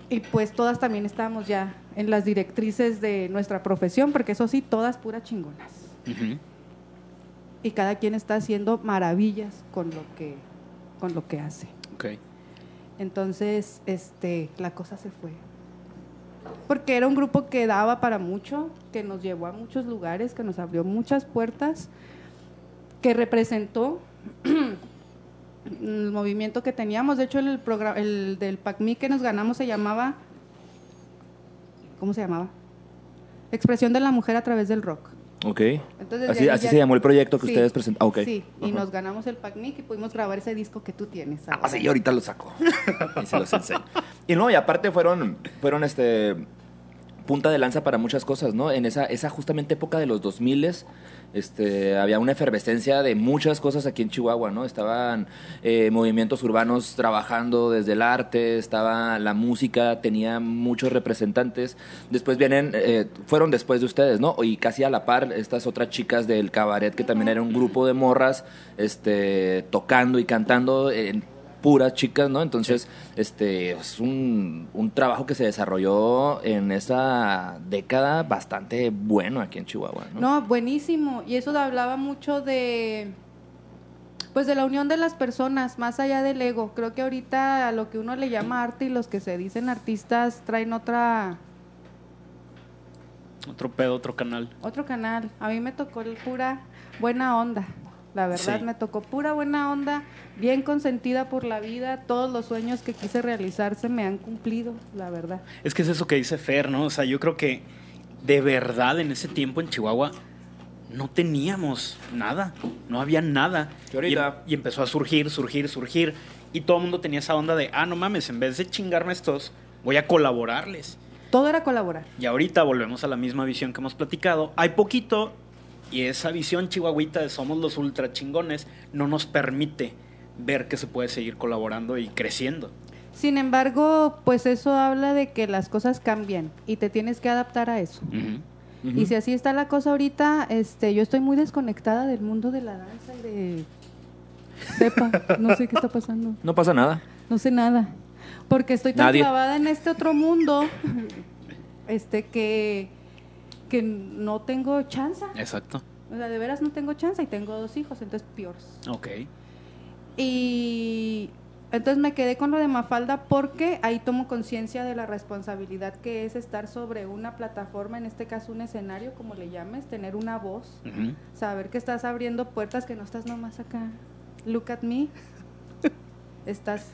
Y pues todas también estábamos ya en las directrices de nuestra profesión, porque eso sí, todas puras chingonas. Y cada quien está haciendo maravillas con lo que, con lo que hace. Entonces, este, la cosa se fue. Porque era un grupo que daba para mucho, que nos llevó a muchos lugares, que nos abrió muchas puertas, que representó el movimiento que teníamos. De hecho, el, programa, el del PACMI que nos ganamos se llamaba, ¿cómo se llamaba? Expresión de la mujer a través del rock. Ok. Entonces, así así ya- se llamó el proyecto que Sí, ustedes presentaron. ok. Sí, y Ajá. nos ganamos el PACNIC y pudimos grabar ese disco que tú tienes. Ah, sí, ahorita lo saco. y se los enseño. Y no, y aparte fueron, fueron este punta de lanza para muchas cosas, ¿no? En esa, esa justamente época de los 2000 este, había una efervescencia de muchas cosas aquí en Chihuahua, ¿no? Estaban eh, movimientos urbanos trabajando desde el arte, estaba la música, tenía muchos representantes. Después vienen, eh, fueron después de ustedes, ¿no? Y casi a la par, estas otras chicas del cabaret, que también era un grupo de morras, este, tocando y cantando en puras chicas, ¿no? Entonces, este, es un, un trabajo que se desarrolló en esa década bastante bueno aquí en Chihuahua, ¿no? No, buenísimo. Y eso hablaba mucho de pues de la unión de las personas, más allá del ego. Creo que ahorita a lo que uno le llama arte y los que se dicen artistas traen otra Otro pedo, otro canal. otro canal. A mí me tocó el pura buena onda. La verdad Sí. me tocó pura buena onda, bien consentida por la vida, todos los sueños que quise realizarse me han cumplido, la verdad. Es que es eso que dice Fer, ¿no? O sea, yo creo que de verdad en ese tiempo en Chihuahua no teníamos nada, no había nada. Y ahorita- Y, y empezó a surgir, surgir, surgir. Y todo el mundo tenía esa onda de, ah, no mames, en vez de chingarme estos, voy a colaborarles. Todo era colaborar. Y ahorita volvemos a la misma visión que hemos platicado. Hay poquito y esa visión chihuahuita de somos los ultra chingones no nos permite ver que se puede seguir colaborando y creciendo. Sin embargo, pues eso habla de que las cosas cambian y te tienes que adaptar a eso. Y si así está la cosa ahorita, este, yo estoy muy desconectada del mundo de la danza y de sepa, no sé qué está pasando, No pasa nada. no sé nada, porque estoy tan Nadie. clavada en este otro mundo, este que que no tengo chance, Exacto. o sea, de veras no tengo chance y tengo dos hijos, entonces peor. Ok. Y entonces me quedé con lo de Mafalda porque ahí tomo conciencia de la responsabilidad que es estar sobre una plataforma, en este caso un escenario, como le llames, tener una voz, saber que estás abriendo puertas, que no estás nomás acá. Look at me. estás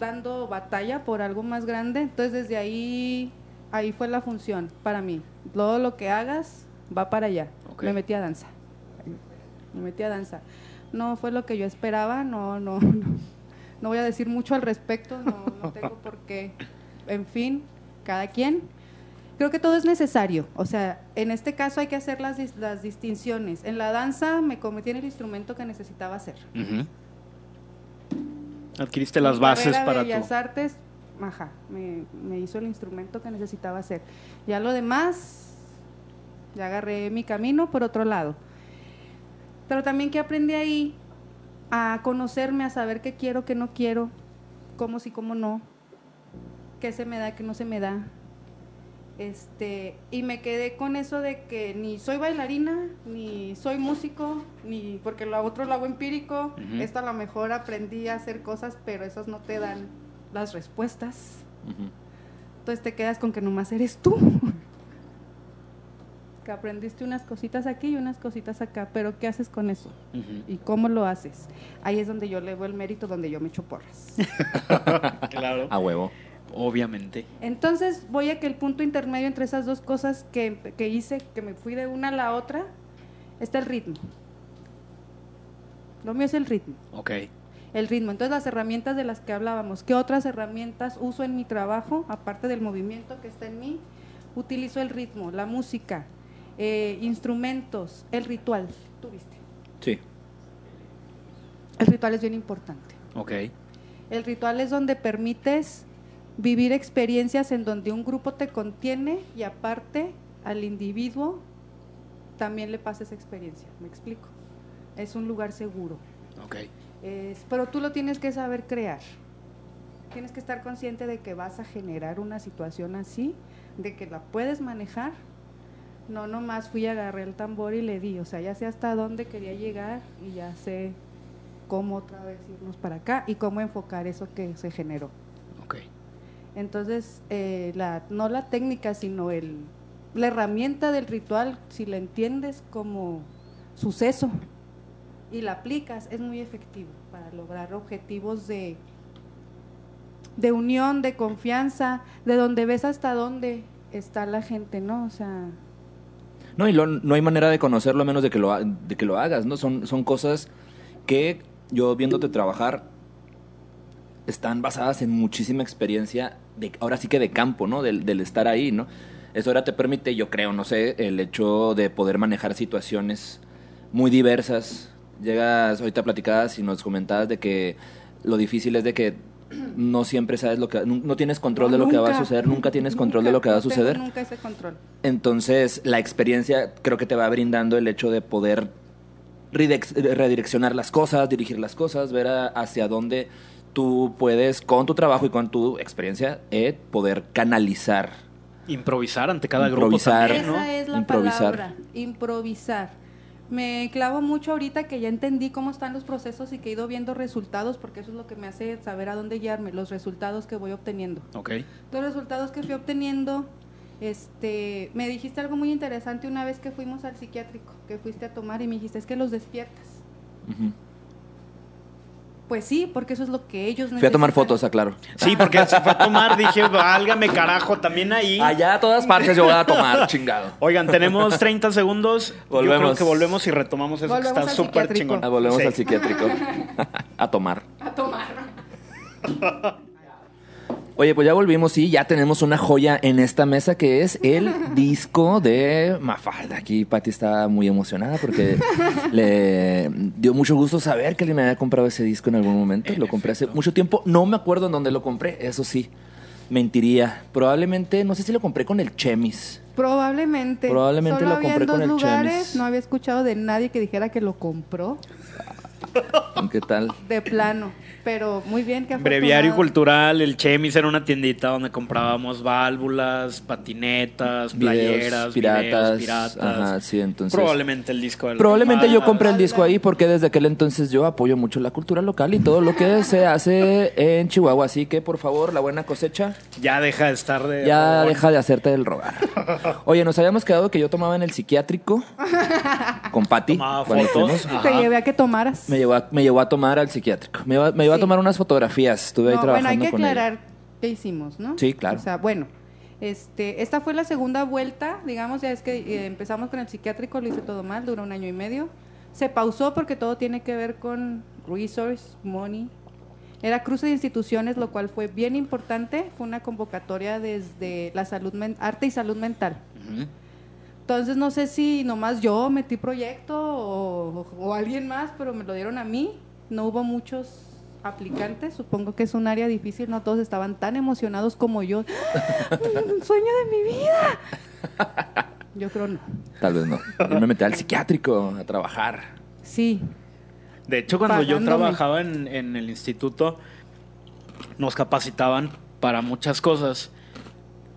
dando batalla por algo más grande. Entonces desde ahí, ahí fue la función para mí. Todo lo que hagas va para allá. Me metí a danza. Me metí a danza. No fue lo que yo esperaba, no, no, no. No voy a decir mucho al respecto, no, no tengo por qué. En fin, cada quien. Creo que todo es necesario. O sea, en este caso hay que hacer las, dis- las distinciones. En la danza me convertí en el instrumento que necesitaba hacer. Adquiriste las bases para tu... Bellas Artes, ajá, me, me hizo el instrumento que necesitaba hacer. Ya lo demás, ya agarré mi camino por otro lado. Pero también que aprendí ahí a conocerme, a saber qué quiero, qué no quiero, cómo sí, cómo no, qué se me da, qué no se me da. Este, y me quedé con eso de que ni soy bailarina, ni soy músico, ni porque lo otro lo hago empírico. Ujú. Esto a lo mejor aprendí a hacer cosas, pero esas no te dan las respuestas. Entonces te quedas con que nomás eres tú. que aprendiste unas cositas aquí y unas cositas acá, pero ¿qué haces con eso? ¿Y cómo lo haces? Ahí es donde yo le doy el mérito, donde yo me echo porras. Claro. A huevo. Obviamente. Entonces voy a que el punto intermedio entre esas dos cosas que, que hice, que me fui de una a la otra, está el ritmo. Lo mío es el ritmo. Ok. El ritmo. Entonces las herramientas de las que hablábamos, ¿qué otras herramientas uso en mi trabajo, aparte del movimiento que está en mí? Utilizo el ritmo, la música, eh, instrumentos, el ritual. ¿Tú viste? Sí. El ritual es bien importante. Ok. El ritual es donde permites vivir experiencias en donde un grupo te contiene y aparte al individuo también le pasa esa experiencia. ¿Me explico? Es un lugar seguro. Ok. Es- pero tú lo tienes que saber crear. Tienes que estar consciente de que vas a generar una situación así, de que la puedes manejar. No nomás fui, agarré el tambor y le di. O sea, ya sé hasta dónde quería llegar y ya sé cómo otra vez irnos para acá y cómo enfocar eso que se generó. Ok. Entonces, eh, la, no la técnica, sino el, la herramienta del ritual, si la entiendes como suceso y la aplicas, es muy efectivo para lograr objetivos de, de unión, de confianza, de donde ves hasta dónde está la gente, ¿no? O sea, No, y lo- no hay manera de conocerlo a menos de que lo, de que lo hagas, ¿no? Son, son cosas que yo viéndote trabajar están basadas en muchísima experiencia, de, ahora sí que de campo, ¿no? Del, del estar ahí, ¿no? Eso ahora te permite, yo creo, no sé, el hecho de poder manejar situaciones muy diversas. Llegas, ahorita platicabas y nos comentabas de que lo difícil es de que no siempre sabes lo que... No, no tienes control de lo que va a suceder, nunca tienes control de lo que va a suceder. nunca ese control. Entonces, la experiencia creo que te va brindando el hecho de poder redireccionar las cosas, dirigir las cosas, ver a- hacia dónde tú puedes, con tu trabajo y con tu experiencia, eh, poder canalizar. Improvisar ante cada Improvisar. grupo también, ¿no? Esa es la Improvisar. palabra, improvisar. Me clavo mucho ahorita que ya entendí cómo están los procesos y que he ido viendo resultados, porque eso es lo que me hace saber a dónde guiarme, los resultados que voy obteniendo. Ok. Los resultados que fui obteniendo, este, me dijiste algo muy interesante una vez que fuimos al psiquiátrico, que fuiste a tomar y me dijiste, es que los despiertas. Pues sí, porque eso es lo que ellos Fui a tomar necesitan. fotos, aclaro. Sí, porque se fue a tomar, dije, válgame carajo, también ahí. Allá a todas partes yo voy a tomar, chingado. Oigan, tenemos 30 segundos. Yo creo Volvemos. que volvemos y retomamos eso Volvemos que está súper chingón. Ah, volvemos Sí. al psiquiátrico. a tomar. A tomar. Oye, pues ya volvimos y ya tenemos una joya en esta mesa que es el disco de Mafalda. Aquí Patti está muy emocionada porque le dio mucho gusto saber que alguien me había comprado ese disco en algún momento. Lo compré hace mucho tiempo. No me acuerdo en dónde lo compré, eso sí. Mentiría. Probablemente, no sé si lo compré con el Chemis. Probablemente. Probablemente Solo lo había en compré con el lugares. Chemis. No había escuchado de nadie que dijera que lo compró. ¿Qué tal? De plano. Pero muy bien que Breviario. Cultural, el Chemis era una tiendita donde comprábamos válvulas, patinetas, playeras, Videos piratas. videos, piratas. Ajá, sí, entonces. Probablemente el disco del Probablemente yo compré el disco ahí porque desde aquel entonces yo apoyo mucho la cultura local y todo lo que se hace en Chihuahua. Así que, por favor, la buena cosecha Ya deja de estar de. ya deja de hacerte del rogar. Oye, nos habíamos quedado que yo tomaba en el psiquiátrico con. Tomaba fotos. fuimos. Te llevé a que tomaras. Me llevó, a, me llevó a tomar al psiquiátrico. Me llevó, me llevó a Sí. tomar unas fotografías. Estuve ahí No, bueno, trabajando hay que con aclarar qué hicimos, ¿no? Sí, claro. O sea, bueno, este, esta fue la segunda vuelta, digamos, ya es que eh, empezamos con el psiquiátrico, lo hice todo mal, duró un año y medio. Se pausó porque todo tiene que ver con resource, money. Era cruce de instituciones, lo cual fue bien importante. Fue una convocatoria desde la salud arte y salud mental. Ujú. Entonces no sé si nomás yo metí proyecto o, o alguien más, pero me lo dieron a mí. No hubo muchos aplicantes, supongo que es un área difícil, no todos estaban tan emocionados como yo. ¡Un sueño de mi vida! Yo creo no. Tal vez no. Yo me metí al psiquiátrico a trabajar. Sí, De hecho, cuando yo trabajaba en, en el instituto, nos capacitaban para muchas cosas.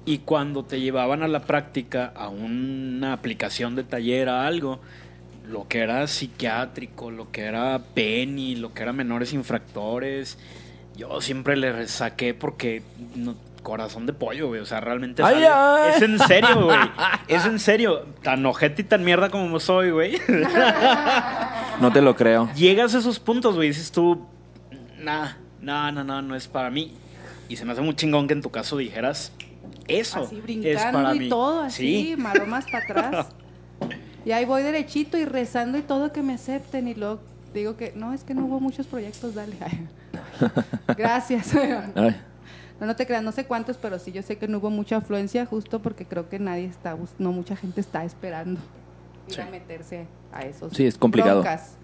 Y cuando te llevaban a la práctica, a una aplicación de taller, a algo, lo que era psiquiátrico, lo que era PENI, lo que era menores infractores, yo siempre le saqué porque no- corazón de pollo, güey. O sea, realmente Ay, sale- ay. es en serio, güey. Es en serio. Tan ojete y tan mierda como soy, güey. No te lo creo. llegas a esos puntos, güey, dices tú, nah, no, no, no, no es para mí. Y se me hace muy chingón que en tu caso dijeras, eso así es brincando para y mí. todo, así, Sí. maromas para atrás. Y ahí voy derechito y rezando y todo que me acepten. Y luego digo que no, es que no hubo muchos proyectos, dale. Gracias. No, no te creas, no sé cuántos, pero sí yo sé que no hubo mucha afluencia justo porque creo que nadie está, no mucha gente está esperando ir Sí. a meterse a esos. Sí, es complicado. broncas.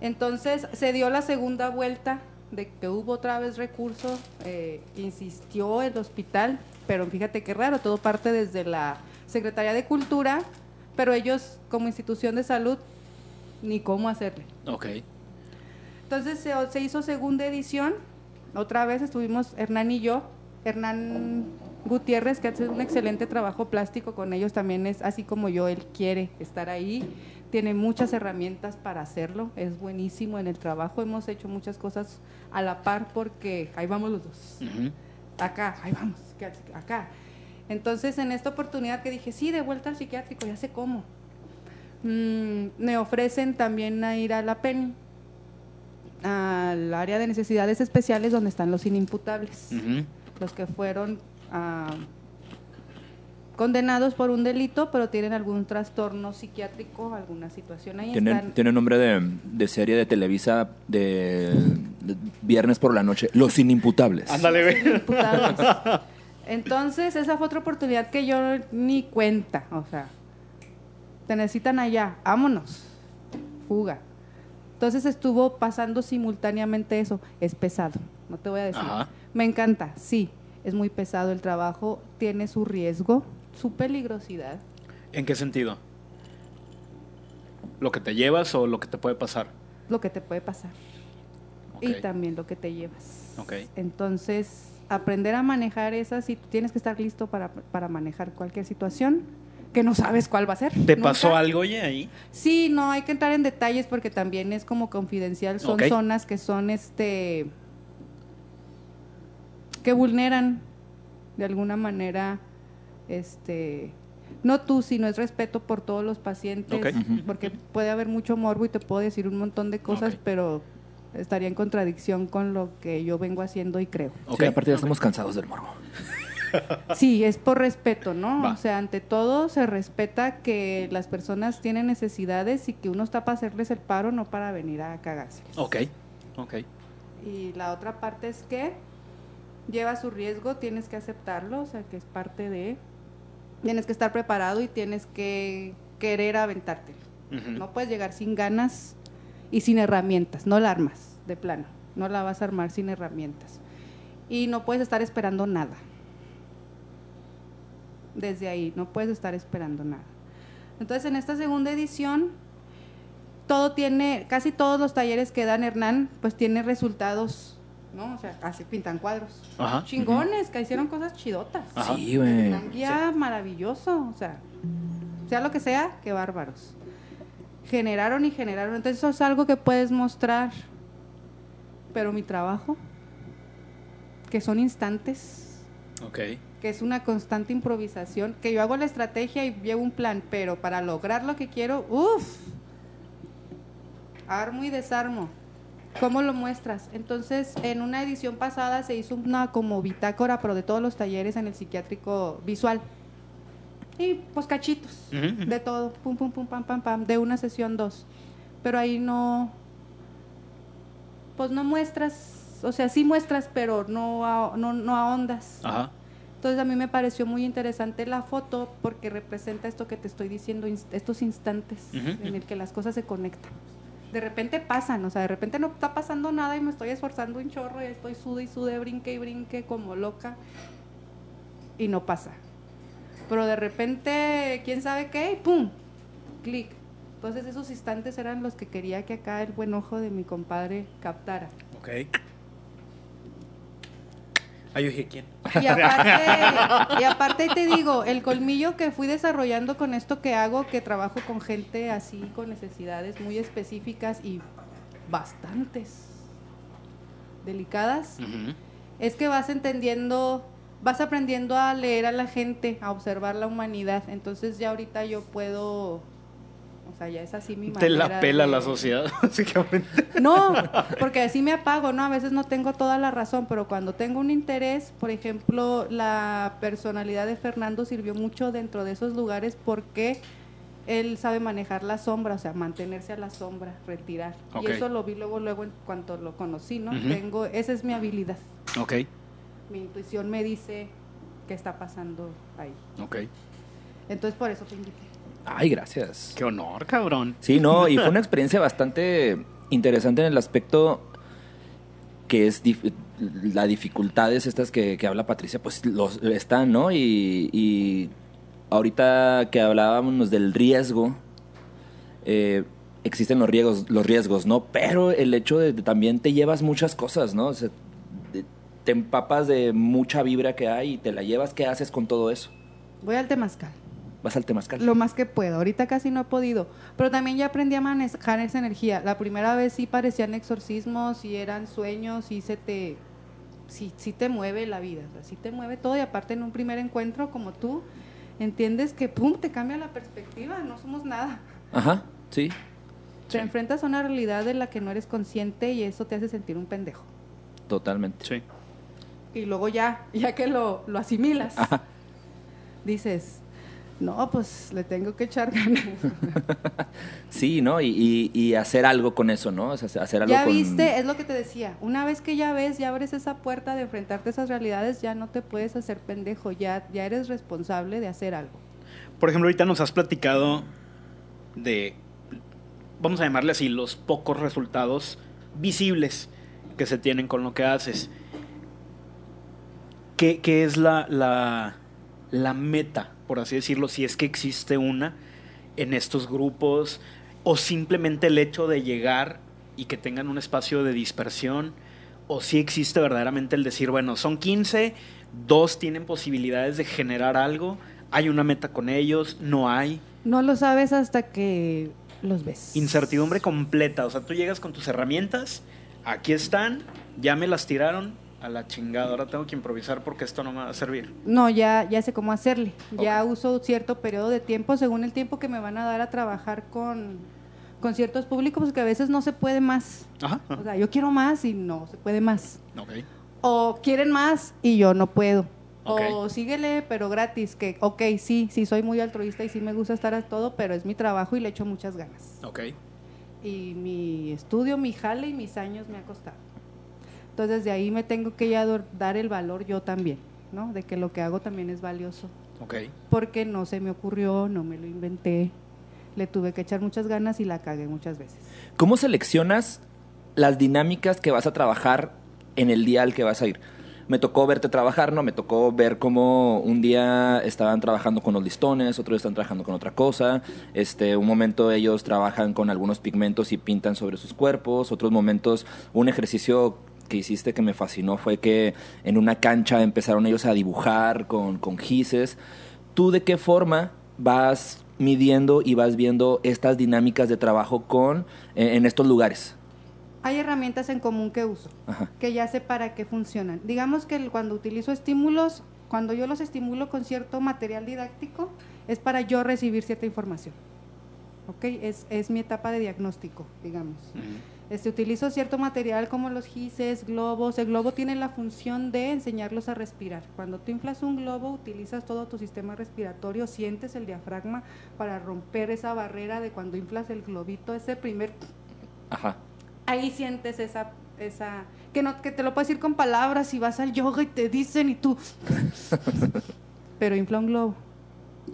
Entonces se dio la segunda vuelta de que hubo otra vez recurso, eh, insistió el hospital, pero fíjate qué raro, todo parte desde la Secretaría de Cultura, pero ellos como institución de salud ni cómo hacerle. Ok. Entonces se, se hizo segunda edición. Otra vez estuvimos Hernán y yo. Hernán Gutiérrez, que hace un excelente trabajo plástico con ellos, también es así como yo, él quiere estar ahí. Tiene muchas herramientas para hacerlo. Es buenísimo en el trabajo. Hemos hecho muchas cosas a la par porque ahí vamos los dos Ujú. Acá, ahí vamos, acá. Entonces, en esta oportunidad que dije, sí, de vuelta al psiquiátrico, ya sé cómo. Mm, me ofrecen también a ir a la PENI, al área de necesidades especiales donde están los inimputables, los que fueron ah, condenados por un delito, pero tienen algún trastorno psiquiátrico, alguna situación ahí. Tiene, están- tiene nombre de, de serie de Televisa de, de viernes por la noche. Los inimputables. Ándale, imputados. Entonces, esa fue otra oportunidad que yo ni cuenta, o sea, te necesitan allá, vámonos, fuga. Entonces estuvo pasando simultáneamente eso, es pesado, no te voy a decir. Ajá. Me encanta, sí, es muy pesado el trabajo, tiene su riesgo, su peligrosidad. ¿En qué sentido? ¿Lo que te llevas o lo que te puede pasar? lo que te puede pasar y también lo que te llevas. Ok. Entonces, aprender a manejar esas y tienes que estar listo para, para manejar cualquier situación que no sabes cuál va a ser. ¿Te nunca. pasó algo, oye, ahí? Sí, no hay que entrar en detalles porque también es como confidencial. Son zonas que son este que vulneran de alguna manera este no tú, sino es respeto por todos los pacientes, porque puede haber mucho morbo y te puedo decir un montón de cosas, pero estaría en contradicción con lo que yo vengo haciendo y creo. Ok. Sí, aparte ya estamos cansados del morbo. Sí, es por respeto, ¿no? Va. O sea, ante todo se respeta que las personas tienen necesidades y que uno está para hacerles el paro, no para venir a cagarse. Ok, ok. Y la otra parte es que lleva su riesgo, tienes que aceptarlo, o sea, que es parte de... Tienes que estar preparado y tienes que querer aventarte. Ujú. No puedes llegar sin ganas y sin herramientas, no la armas, de plano. No la vas a armar sin herramientas. Y no puedes estar esperando nada. Desde ahí, no puedes estar esperando nada. Entonces, en esta segunda edición, todo tiene, casi todos los talleres que dan Hernán, pues tiene resultados, ¿no? O sea, casi pintan cuadros. Ajá. Chingones, que hicieron cosas chidotas. Ajá. Sí, güey. Hernán guía maravilloso, o sea, sea lo que sea, qué bárbaros. Generaron y generaron, entonces eso es algo que puedes mostrar, pero mi trabajo, que son instantes, Ok. que es una constante improvisación, que yo hago la estrategia y llevo un plan, pero para lograr lo que quiero, uff, armo y desarmo. ¿Cómo lo muestras? Entonces, en una edición pasada se hizo una como bitácora, pero de todos los talleres en el psiquiátrico visual. Y pues cachitos, de todo, pum, pum, pum, pam, pam, pam, de una sesión dos. Pero ahí no, pues no muestras, o sea, sí muestras, pero no, a- no, no ahondas. Ajá. Entonces a mí me pareció muy interesante la foto porque representa esto que te estoy diciendo, estos instantes en el que las cosas se conectan. De repente pasan, o sea, de repente no está pasando nada y me estoy esforzando un chorro y estoy sude y sude, brinque y brinque como loca y no pasa. Pero de repente, quién sabe qué, y ¡pum! Clic. Entonces esos instantes eran los que quería que acá el buen ojo de mi compadre captara. Ok. Ah, yo dije, ¿quién? Y aparte, y aparte te digo, el colmillo que fui desarrollando con esto que hago, que trabajo con gente así, con necesidades muy específicas y bastantes delicadas, es que vas entendiendo, vas aprendiendo a leer a la gente, a observar la humanidad. Entonces ya ahorita yo puedo, o sea, ya es así mi manera. Te la pela de- la sociedad, básicamente. no, porque así me apago, ¿no? A veces no tengo toda la razón, pero cuando tengo un interés, por ejemplo, la personalidad de Fernando sirvió mucho dentro de esos lugares porque él sabe manejar la sombra, o sea, mantenerse a la sombra, retirar. Y eso lo vi luego, luego en cuanto lo conocí, ¿no? Tengo, esa es mi habilidad. Ok, Mi intuición me dice qué está pasando ahí. ok. Entonces por eso te invité. Ay, gracias. Qué honor, cabrón. Sí, no, y fue una experiencia bastante interesante en el aspecto que es dif- las dificultades estas que, que habla Patricia, pues los están, ¿no? Y, y ahorita que hablábamos del riesgo, eh, existen los riesgos, los riesgos, ¿no? Pero el hecho de, de también te llevas muchas cosas, ¿no? O sea, de- te empapas de mucha vibra que hay y te la llevas, ¿qué haces con todo eso? Voy al temazcal. Vas al temazcal. Lo más que puedo. Ahorita casi no he podido. Pero también ya aprendí a manejar esa energía. La primera vez sí parecían exorcismos y eran sueños y se te... Sí, sí te mueve la vida. O sea, sí te mueve todo. Y aparte en un primer encuentro como tú, entiendes que pum, te cambia la perspectiva. No somos nada. Ajá, sí. Te enfrentas a una realidad de la que no eres consciente y eso te hace sentir un pendejo. Totalmente. Sí. Y luego ya, ya que lo, lo asimilas, Ajá. dices, No, pues le tengo que echar ganas. Sí, ¿no? Y, y- y hacer algo con eso, ¿no? O sea, hacer algo ya con... viste, es lo que te decía. Una vez que ya ves, ya abres esa puerta de enfrentarte a esas realidades, ya no te puedes hacer pendejo, ya, ya eres responsable de hacer algo. Por ejemplo, ahorita nos has platicado de, vamos a llamarle así, los pocos resultados visibles que se tienen con lo que haces. ¿Qué, qué es la, la, la meta, por así decirlo, si es que existe una en estos grupos? O simplemente el hecho de llegar y que tengan un espacio de dispersión. O si existe verdaderamente el decir, bueno, son 15, dos tienen posibilidades de generar algo, hay una meta con ellos, no hay. No lo sabes hasta que los ves. Incertidumbre completa. O sea, tú llegas con tus herramientas, aquí están, ya me las tiraron a la chingada. Ahora tengo que improvisar porque esto no me va a servir. No, ya, ya sé cómo hacerle. Ya uso cierto periodo de tiempo según el tiempo que me van a dar a trabajar con, con ciertos públicos, porque a veces no se puede más. Ajá. O sea, yo quiero más y no se puede más. Ok. O quieren más y yo no puedo. Ok. O síguele, pero gratis, que, ok, sí, sí, soy muy altruista y sí me gusta estar a todo, pero es mi trabajo y le echo muchas ganas. Ok. Y mi estudio, mi jale y mis años me ha costado. Entonces de ahí me tengo que ya dar el valor yo también, ¿no? De que lo que hago también es valioso. Ok. Porque no se me ocurrió, no me lo inventé, le tuve que echar muchas ganas y la cagué muchas veces. ¿Cómo seleccionas las dinámicas que vas a trabajar en el día al que vas a ir? Me tocó verte trabajar, ¿no? Me tocó ver cómo un día estaban trabajando con los listones, otro día están trabajando con otra cosa. Este, un momento ellos trabajan con algunos pigmentos y pintan sobre sus cuerpos. Otros momentos, un ejercicio que hiciste que me fascinó fue que en una cancha empezaron ellos a dibujar con, con gises. ¿Tú de qué forma vas midiendo y vas viendo estas dinámicas de trabajo con eh, en estos lugares? Hay herramientas en común que uso, Ajá. que ya sé para qué funcionan. Digamos que cuando utilizo estímulos, cuando yo los estimulo con cierto material didáctico, es para yo recibir cierta información. ¿Ok? Es, es mi etapa de diagnóstico, digamos. Este, utilizo cierto material como los gises, globos. El globo tiene la función de enseñarlos a respirar. Cuando tú inflas un globo, utilizas todo tu sistema respiratorio, sientes el diafragma para romper esa barrera de cuando inflas el globito, ese primer Ajá. ahí sientes esa esa que no que te lo puedes decir con palabras y vas al yoga y te dicen y tú pero infla un globo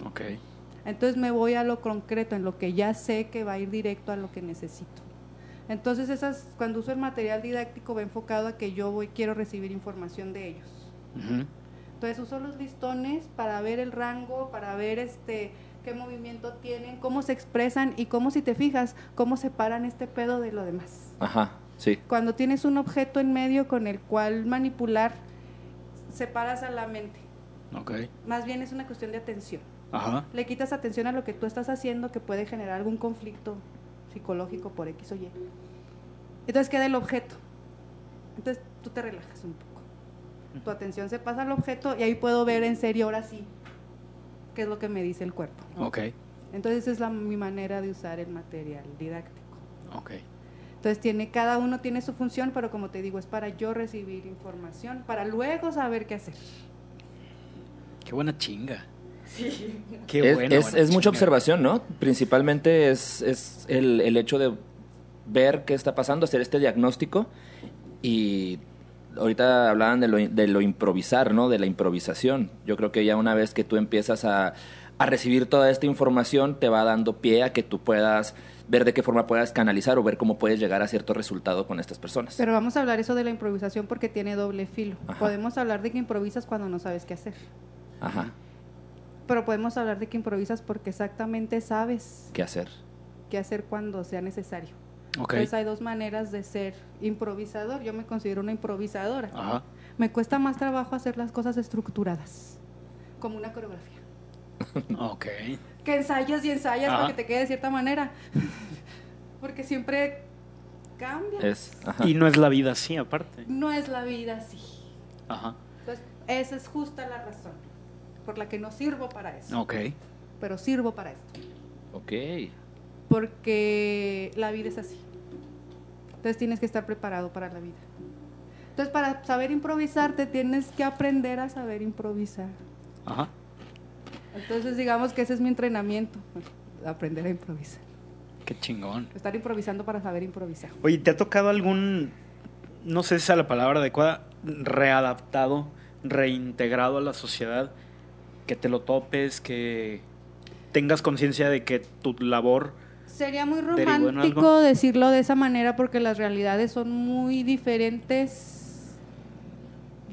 Ok. entonces me voy a lo concreto en lo que ya sé que va a ir directo a lo que necesito entonces esas cuando uso el material didáctico va enfocado a que yo voy quiero recibir información de ellos entonces uso los listones para ver el rango, para ver este qué movimiento tienen, cómo se expresan y cómo si te fijas, cómo separan este pedo de lo demás. Ajá. Sí. Cuando tienes un objeto en medio con el cual manipular, separas a la mente. Ok. Más bien es una cuestión de atención. Ajá. Le quitas atención a lo que tú estás haciendo que puede generar algún conflicto psicológico por X o Y. Entonces queda el objeto. Entonces tú te relajas un poco. Tu atención se pasa al objeto y ahí puedo ver en serio ahora sí qué es lo que me dice el cuerpo. Ok. Entonces es la, mi manera de usar el material didáctico. Ok. Entonces tiene, cada uno tiene su función, pero como te digo, es para yo recibir información, para luego saber qué hacer. Qué buena chinga. Qué es, buena, es- mucha observación, ¿no? Principalmente es, es el, el hecho de ver qué está pasando, hacer este diagnóstico y ahorita hablaban de lo, de lo improvisar, ¿no? De la improvisación. Yo creo que ya una vez que tú empiezas a, a recibir toda esta información, te va dando pie a que tú puedas ver de qué forma puedas canalizar o ver cómo puedes llegar a cierto resultado con estas personas. Pero vamos a hablar eso de la improvisación porque tiene doble filo. Ajá. Podemos hablar de que improvisas cuando no sabes qué hacer, Ajá. Pero podemos hablar de que improvisas porque exactamente sabes ¿Qué hacer? qué hacer cuando sea necesario. Entonces hay dos maneras de ser improvisador. Yo me considero una improvisadora. Ajá. Me cuesta más trabajo hacer las cosas estructuradas, como una coreografía. Ok. Que ensayas y ensayas Ajá. para que te quede de cierta manera. Porque siempre cambia. Es. Y no es la vida así, aparte. No es la vida así. Ajá. Entonces, esa es justa la razón por la que no sirvo para eso. Ok. Pero sirvo para esto. Ok. Porque la vida es así. Entonces tienes que estar preparado para la vida. Entonces, para saber improvisar, te tienes que aprender a saber improvisar. Ajá. Entonces, digamos que ese es mi entrenamiento, aprender a improvisar. Qué chingón. Estar improvisando para saber improvisar. Oye, ¿te ha tocado algún, no sé si es la palabra adecuada, readaptado, reintegrado a la sociedad? Que te lo topes, que tengas conciencia de que tu labor... Sería muy ¿Derivó en romántico decirlo de esa manera porque las realidades son muy diferentes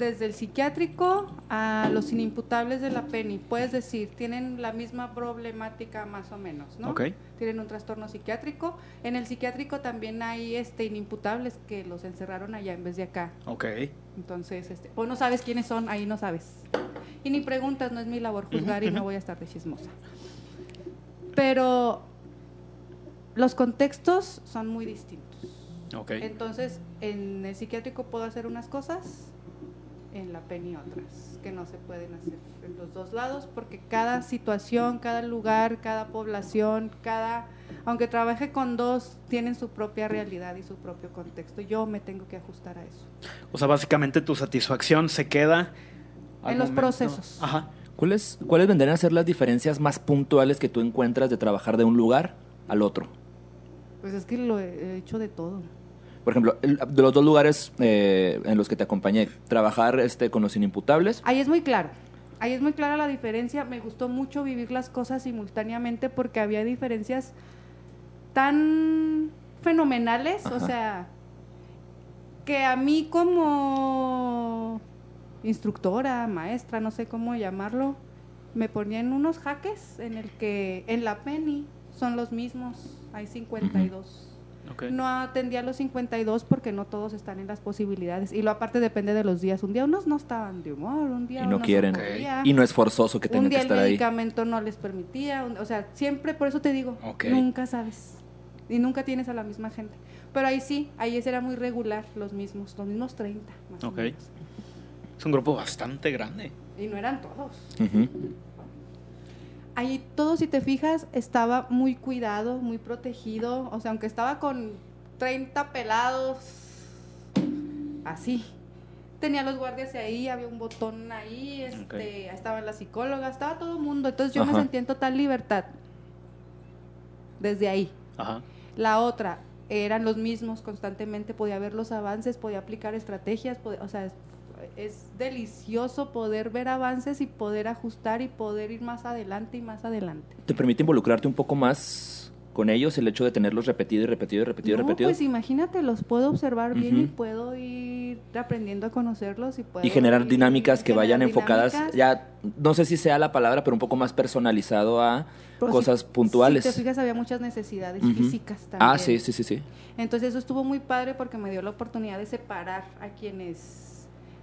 desde el psiquiátrico a los inimputables de la PENI. Puedes decir, tienen la misma problemática más o menos, ¿no? Ok. Tienen un trastorno psiquiátrico. En el psiquiátrico también hay este inimputables que los encerraron allá en vez de acá. Ok. Entonces, este, o no sabes quiénes son, ahí no sabes. Y ni preguntas, no es mi labor juzgar y no voy a estar de chismosa. Pero los contextos son muy distintos. Ok. Entonces, en el psiquiátrico puedo hacer unas cosas, en la PENI otras, que no se pueden hacer en los dos lados, porque cada situación, cada lugar, cada población, cada, aunque trabaje con dos, tienen su propia realidad y su propio contexto. Yo me tengo que ajustar a eso. O sea, básicamente tu satisfacción se queda... En los momento- procesos. Ajá. ¿Cuáles, ¿Cuáles vendrían a ser las diferencias más puntuales que tú encuentras de trabajar de un lugar al otro? Pues es que lo he hecho de todo. Por ejemplo, el- de los dos lugares eh, en los que te acompañé, trabajar este, con los inimputables. Ahí es muy claro. Ahí es muy clara la diferencia. Me gustó mucho vivir las cosas simultáneamente porque había diferencias tan fenomenales, o sea, que a mí como instructora, maestra, no sé cómo llamarlo, me ponían unos jaques en el que en la penny son los mismos, hay 52. No atendía a los 52 porque no todos están en las posibilidades. Y lo aparte depende de los días. Un día unos no estaban de humor, un día Y no unos quieren. Y no es forzoso que un tengan que día el estar ahí. medicamento no les permitía. un- o sea, siempre, por eso te digo, nunca sabes. Y nunca tienes a la misma gente. Pero ahí sí, ahí era muy regular, los mismos, los mismos 30 más o menos. Es un grupo bastante grande. Y no eran todos. Ahí todo, si te fijas, estaba muy cuidado, muy protegido. O sea, aunque estaba con 30 pelados, así. Tenía los guardias ahí, había un botón ahí, este, estaban las psicólogas, estaba todo el mundo. Entonces yo me Ajá. sentía en total libertad. Desde ahí. Ajá. La otra, eran los mismos constantemente, podía ver los avances, podía aplicar estrategias, podía- o sea, es, delicioso poder ver avances y poder ajustar y poder ir más adelante y más adelante. ¿Te permite involucrarte un poco más con ellos el hecho de tenerlos repetido y repetido y repetido y No, repetido? pues imagínate, los puedo observar bien y puedo ir aprendiendo a conocerlos y puedo y generar ir- dinámicas que generar vayan enfocadas, ya no sé si sea la palabra, pero un poco más personalizado a Pero cosas si- puntuales. Si te fijas, había muchas necesidades físicas también. Ah, sí, sí, sí, sí. Entonces eso estuvo muy padre porque me dio la oportunidad de separar a quienes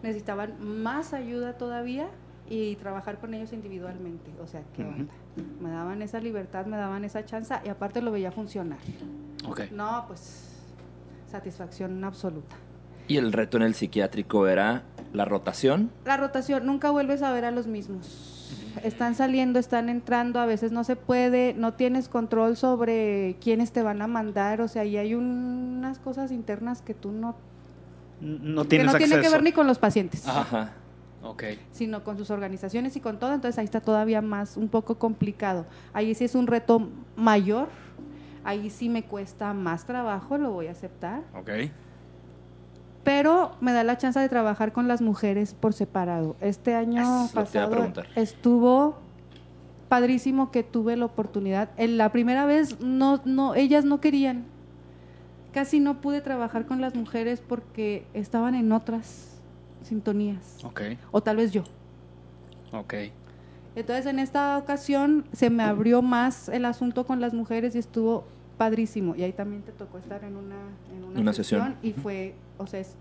necesitaban más ayuda todavía y trabajar con ellos individualmente. O sea, ¿qué onda? Me daban esa libertad, me daban esa chance y aparte lo veía funcionar. Ok. No, pues satisfacción absoluta. Y el reto en el psiquiátrico era la rotación. La rotación, nunca vuelves a ver a los mismos. Están saliendo, están entrando, a veces no se puede, no tienes control sobre quiénes te van a mandar, o sea, y hay unas cosas internas que tú no, No que no acceso. tiene que ver ni con los pacientes, Ajá. Ajá. Ok. sino con sus organizaciones y con todo, entonces ahí está todavía más, un poco complicado. Ahí sí es un reto mayor, ahí sí me cuesta más trabajo, lo voy a aceptar, Ok. pero me da la chance de trabajar con las mujeres por separado. Este año Eso pasado estuvo padrísimo que tuve la oportunidad. En la primera vez no, no, ellas no querían. Casi no pude trabajar con las mujeres porque estaban en otras sintonías. Ok. O tal vez yo. Ok. Entonces en esta ocasión se me abrió más el asunto con las mujeres y estuvo padrísimo. Y ahí también te tocó estar en una, en una, Una sesión, y fue, o sea, es-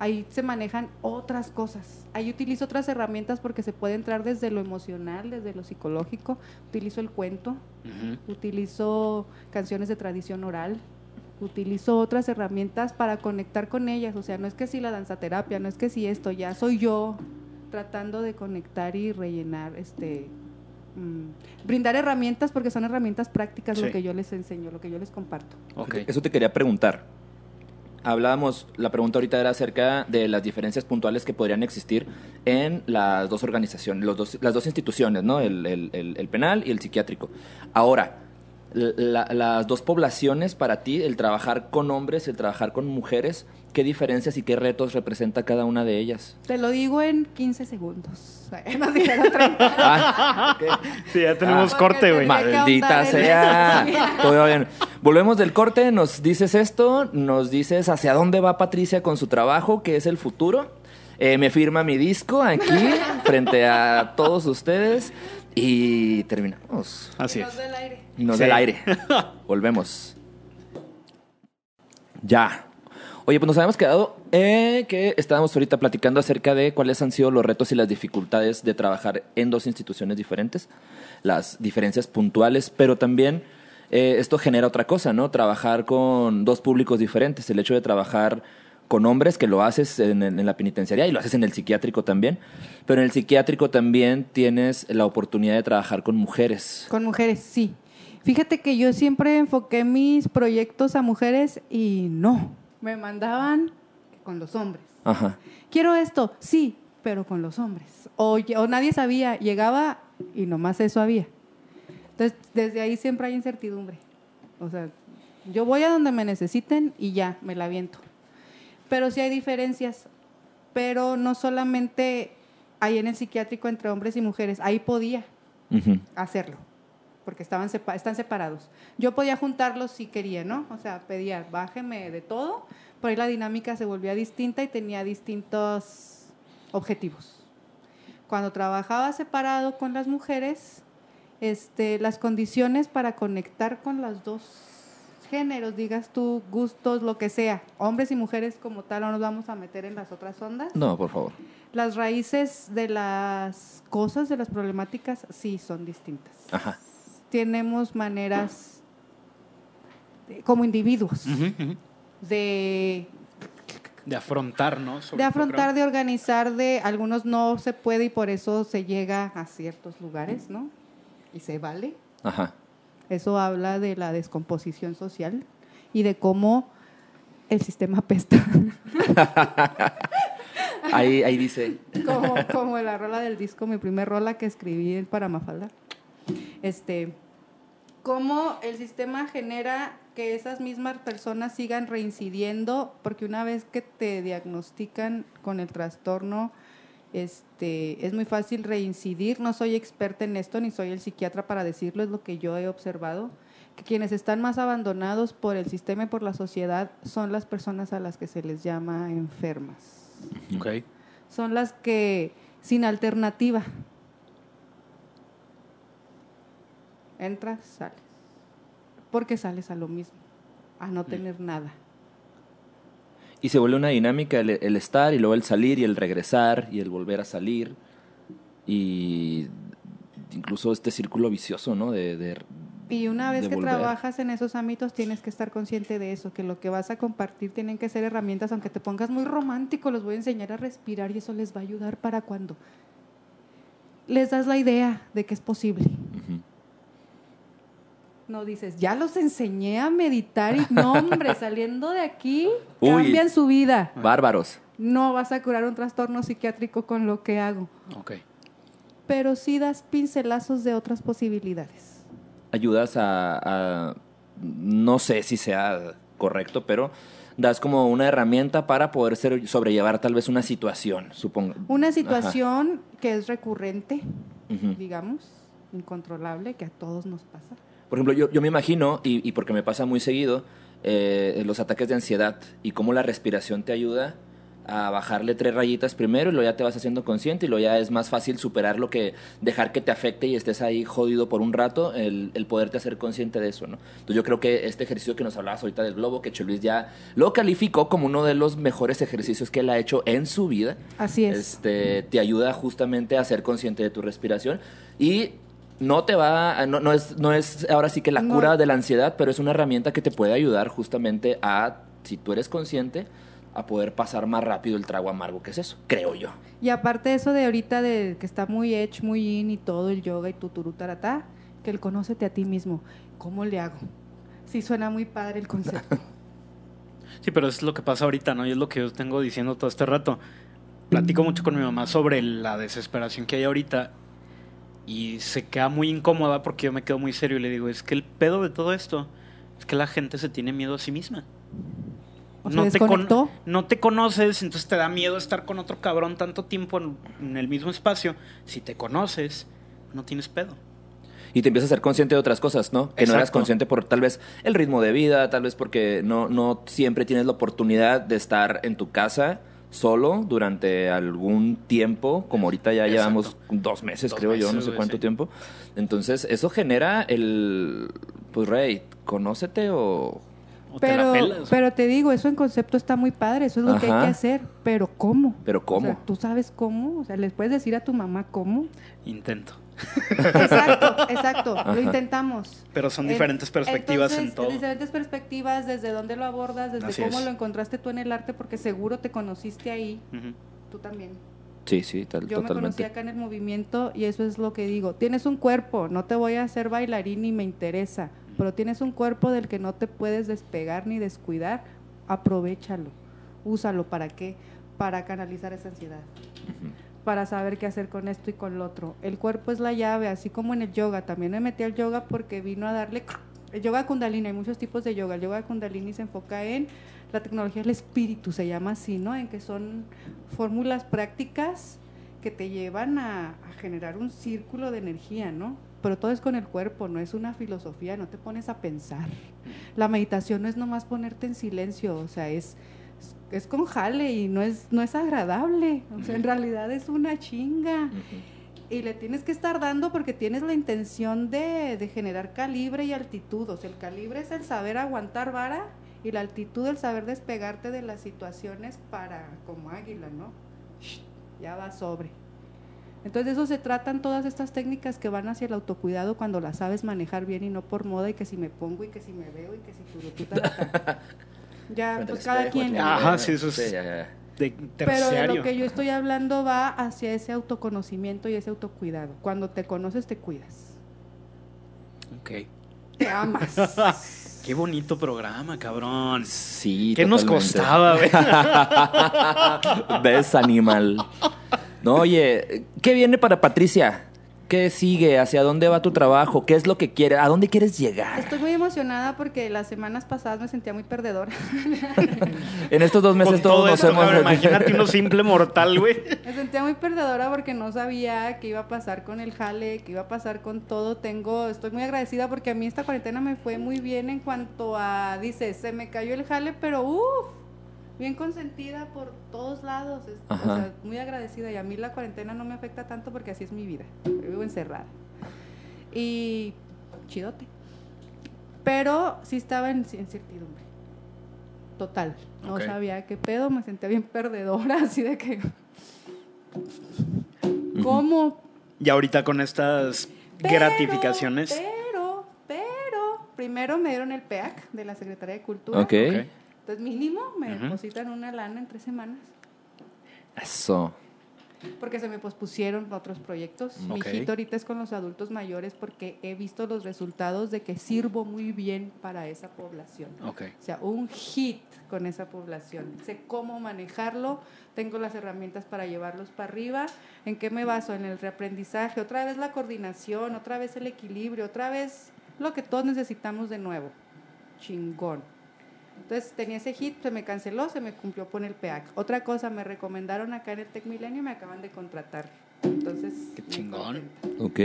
ahí se manejan otras cosas. Ahí utilizo otras herramientas porque se puede entrar desde lo emocional, desde lo psicológico. Utilizo el cuento, utilizo canciones de tradición oral, utilizo otras herramientas para conectar con ellas. O sea, no es que si la danzaterapia, no es que si esto, ya soy yo tratando de conectar y rellenar, este, mm, brindar herramientas porque son herramientas prácticas Sí. lo que yo les enseño, lo que yo les comparto. Ok. Eso te quería preguntar. hablábamos, la pregunta ahorita era acerca de las diferencias puntuales que podrían existir en las dos organizaciones, los dos, las dos instituciones, ¿no? El, el- el- el penal y el psiquiátrico. Ahora, la- las dos poblaciones para ti, el trabajar con hombres, el trabajar con mujeres, ¿qué diferencias y qué retos representa cada una de ellas? Te lo digo en 15 segundos. Nos dijeron 30. Ah, ok. Sí, ya tenemos Ah. corte, güey. Maldita sea. Todo bien. Volvemos del corte, nos dices esto, nos dices hacia dónde va Patricia con su trabajo, que es el futuro. Eh, me firma mi disco aquí, frente a todos ustedes. Y terminamos. Así Nos es. Nos Sí. del aire. Volvemos. Ya. Oye, pues nos habíamos quedado eh, que estábamos ahorita platicando acerca de cuáles han sido los retos y las dificultades de trabajar en dos instituciones diferentes, las diferencias puntuales, pero también eh, esto genera otra cosa, ¿no? Trabajar con dos públicos diferentes, el hecho de trabajar con hombres, que lo haces en, en- en la penitenciaría y lo haces en el psiquiátrico también, pero en el psiquiátrico también tienes la oportunidad de trabajar con mujeres. Con mujeres, sí. Fíjate que yo siempre enfoqué mis proyectos a mujeres y no. Me mandaban con los hombres. Ajá. Quiero esto, sí, pero con los hombres. O, o nadie sabía, llegaba y nomás eso había. Entonces, desde ahí siempre hay incertidumbre. O sea, yo voy a donde me necesiten y ya, me la aviento. Pero sí hay diferencias. Pero no solamente hay en el psiquiátrico entre hombres y mujeres, ahí podía hacerlo, porque estaban sepa- están separados. Yo podía juntarlos si quería, ¿no? O sea, pedía, bájeme de todo, por ahí la dinámica se volvía distinta y tenía distintos objetivos. Cuando trabajaba separado con las mujeres, este, las condiciones para conectar con los dos géneros, digas tú, gustos, lo que sea, hombres y mujeres como tal, no nos vamos a meter en las otras ondas. No, por favor. Las raíces de las cosas, de las problemáticas, sí son distintas. Ajá. Tenemos maneras, de- como individuos, de, De afrontar, ¿no? Sobre de afrontar, de organizar, de algunos no se puede y por eso se llega a ciertos lugares, ¿no? Y se vale. Ajá. Eso habla de la descomposición social y de cómo el sistema apesta. Ahí, ahí dice. como, como la rola del disco, mi primer rola que escribí para Mafalda. Este, cómo el sistema genera que esas mismas personas sigan reincidiendo, porque una vez que te diagnostican con el trastorno, este, es muy fácil reincidir. No soy experta en esto, ni soy el psiquiatra para decirlo, es lo que yo he observado, que quienes están más abandonados por el sistema y por la sociedad son las personas a las que se les llama enfermas Ok. son las que sin alternativa. Entras, sales. Porque sales a lo mismo, a no tener nada. Y se vuelve una dinámica el, el estar y luego el salir y el regresar y el volver a salir. Y incluso este círculo vicioso, ¿no? De, de- Y una vez que volver. trabajas en esos ámbitos tienes que estar consciente de eso, que lo que vas a compartir tienen que ser herramientas, aunque te pongas muy romántico, los voy a enseñar a respirar y eso les va a ayudar para cuando les das la idea de que es posible. No dices, ya los enseñé a meditar y no, hombre, saliendo de aquí Uy. cambian su vida. Bárbaros. No vas a curar un trastorno psiquiátrico con lo que hago, Ok. pero sí das pincelazos de otras posibilidades. Ayudas a, a- No sé si sea correcto, pero das como una herramienta para poder ser, sobrellevar tal vez una situación, supongo. Una Ajá. situación que es recurrente, digamos, incontrolable, que a todos nos pasa. Por ejemplo, yo, yo me imagino, y, y porque me pasa muy seguido, eh, los ataques de ansiedad y cómo la respiración te ayuda a bajarle tres rayitas primero y luego ya te vas haciendo consciente y luego ya es más fácil superar lo que dejar que te afecte y estés ahí jodido por un rato, el, el poderte hacer consciente de eso, ¿no? Entonces yo creo que este ejercicio que nos hablabas ahorita del globo, que Luis ya lo calificó como uno de los mejores ejercicios que él ha hecho en su vida, Así es. este, te ayuda justamente a ser consciente de tu respiración y no te va, a- no, no es, no es ahora sí que la No. cura de la ansiedad, pero es una herramienta que te puede ayudar justamente a, si tú eres consciente, a poder pasar más rápido el trago amargo que es eso, creo yo. Y aparte eso de ahorita de que está muy edge, muy in y todo el yoga y tuturu taratá, que el conócete a ti mismo. ¿Cómo le hago? Sí suena muy padre el concepto. Sí, pero es lo que pasa ahorita, ¿no? Y es lo que yo tengo diciendo todo este rato. Platico mucho con mi mamá sobre la desesperación que hay ahorita y se queda muy incómoda porque yo me quedo muy serio y le digo, es que el pedo de todo esto es que la gente se tiene miedo a sí misma. O no, te con- no te conoces, entonces te da miedo estar con otro cabrón tanto tiempo en, en el mismo espacio. Si te conoces, no tienes pedo. Y te empiezas a ser consciente de otras cosas, ¿no? Que no eras consciente por tal vez el ritmo de vida, tal vez porque no, no siempre tienes la oportunidad de estar en tu casa solo durante algún tiempo, como ahorita ya Exacto. llevamos dos meses, Dos creo yo, no sé güey, cuánto sí. tiempo. Entonces, eso genera el, pues, Rey, conócete o... O te la Pero, pero te digo, eso en concepto está muy padre, eso es lo que hay que hacer, pero ¿cómo? Pero ¿cómo? O sea, ¿Tú sabes cómo? O sea, ¿les puedes decir a tu mamá cómo? Intento. Exacto, exacto, Ajá. lo intentamos. Pero son En- diferentes perspectivas en todo. Diferentes perspectivas, desde dónde lo abordas, desde Así cómo es. lo encontraste tú en el arte, porque seguro te conociste ahí, tú también. Sí, sí, tal, Yo me conocí acá en el movimiento y eso es lo que digo. Tienes un cuerpo, no te voy a hacer bailarín ni me interesa, pero tienes un cuerpo del que no te puedes despegar ni descuidar, aprovechalo, úsalo para qué? Para canalizar esa ansiedad, para saber qué hacer con esto y con lo otro. El cuerpo es la llave, así como en el yoga. También me metí al yoga porque vino a darle el yoga kundalini, hay muchos tipos de yoga. El yoga kundalini se enfoca en la tecnología del espíritu, se llama así, ¿no? En que son fórmulas prácticas que te llevan a, a generar un círculo de energía, ¿no? Pero todo es con el cuerpo, no es una filosofía, no te pones a pensar. La meditación no es nomás ponerte en silencio, o sea, es, es con jale y no es, no es agradable, o sea, en realidad es una chinga. Y le tienes que estar dando porque tienes la intención de, de generar calibre y altitud. O sea, el calibre es el saber aguantar vara y la altitud el saber despegarte de las situaciones para, como águila, ¿no? Shh, Ya va sobre. Entonces de eso se tratan todas estas técnicas que van hacia el autocuidado cuando las sabes manejar bien y no por moda y que si me pongo y que si me veo y que si turututa. Ya, pues cada espejo, quien. Ajá, sí, eso es- ya, ya. De Pero de lo que yo estoy hablando va hacia ese autoconocimiento y ese autocuidado. Cuando te conoces, te cuidas. Ok. Te amas. Qué bonito programa, cabrón. Sí, ¿Qué nos costaba, güey? Ves, animal. No, oye, ¿qué viene para Patricia? ¿Qué sigue? ¿Hacia dónde va tu trabajo? ¿Qué es lo que quieres? ¿A dónde quieres llegar? Estoy muy emocionada porque las semanas pasadas me sentía muy perdedora. En estos dos meses Con todos todo nos esto, hemos... cabrón, imagínate uno simple mortal, güey. me sentía muy perdedora porque no sabía qué iba a pasar con el jale, qué iba a pasar con todo. Tengo, estoy muy agradecida porque a mí esta cuarentena me fue muy bien en cuanto a, dice, se me cayó el jale, pero uff, bien consentida por todos lados. Es- o Ajá. sea, muy agradecida y a mí la cuarentena no me afecta tanto porque así es mi vida. Yo vivo encerrada. Y chidote. Pero sí estaba en incertidumbre. Total. No sabía qué pedo, me sentía bien perdedora, así de que. ¿Cómo? Y ahorita con estas Pero, gratificaciones. Pero, pero, primero me dieron el PEAC de la Secretaría de Cultura. Ok. Ok. Entonces, mínimo, me Ujú. depositan una lana en tres semanas. Eso. Porque se me pospusieron otros proyectos. Mi hijito ahorita es con los adultos mayores porque he visto los resultados de que sirvo muy bien para esa población. Ok. O sea, un hit con esa población. Sé cómo manejarlo, tengo las herramientas para llevarlos para arriba. ¿En qué me baso? En el reaprendizaje, otra vez la coordinación, otra vez el equilibrio, otra vez lo que todos necesitamos de nuevo. Chingón. Entonces tenía ese hit, se me canceló, se me cumplió con el PEAC. Otra cosa, me recomendaron acá en el Tech Milenio y me acaban de contratar. Entonces, Qué chingón. Ok.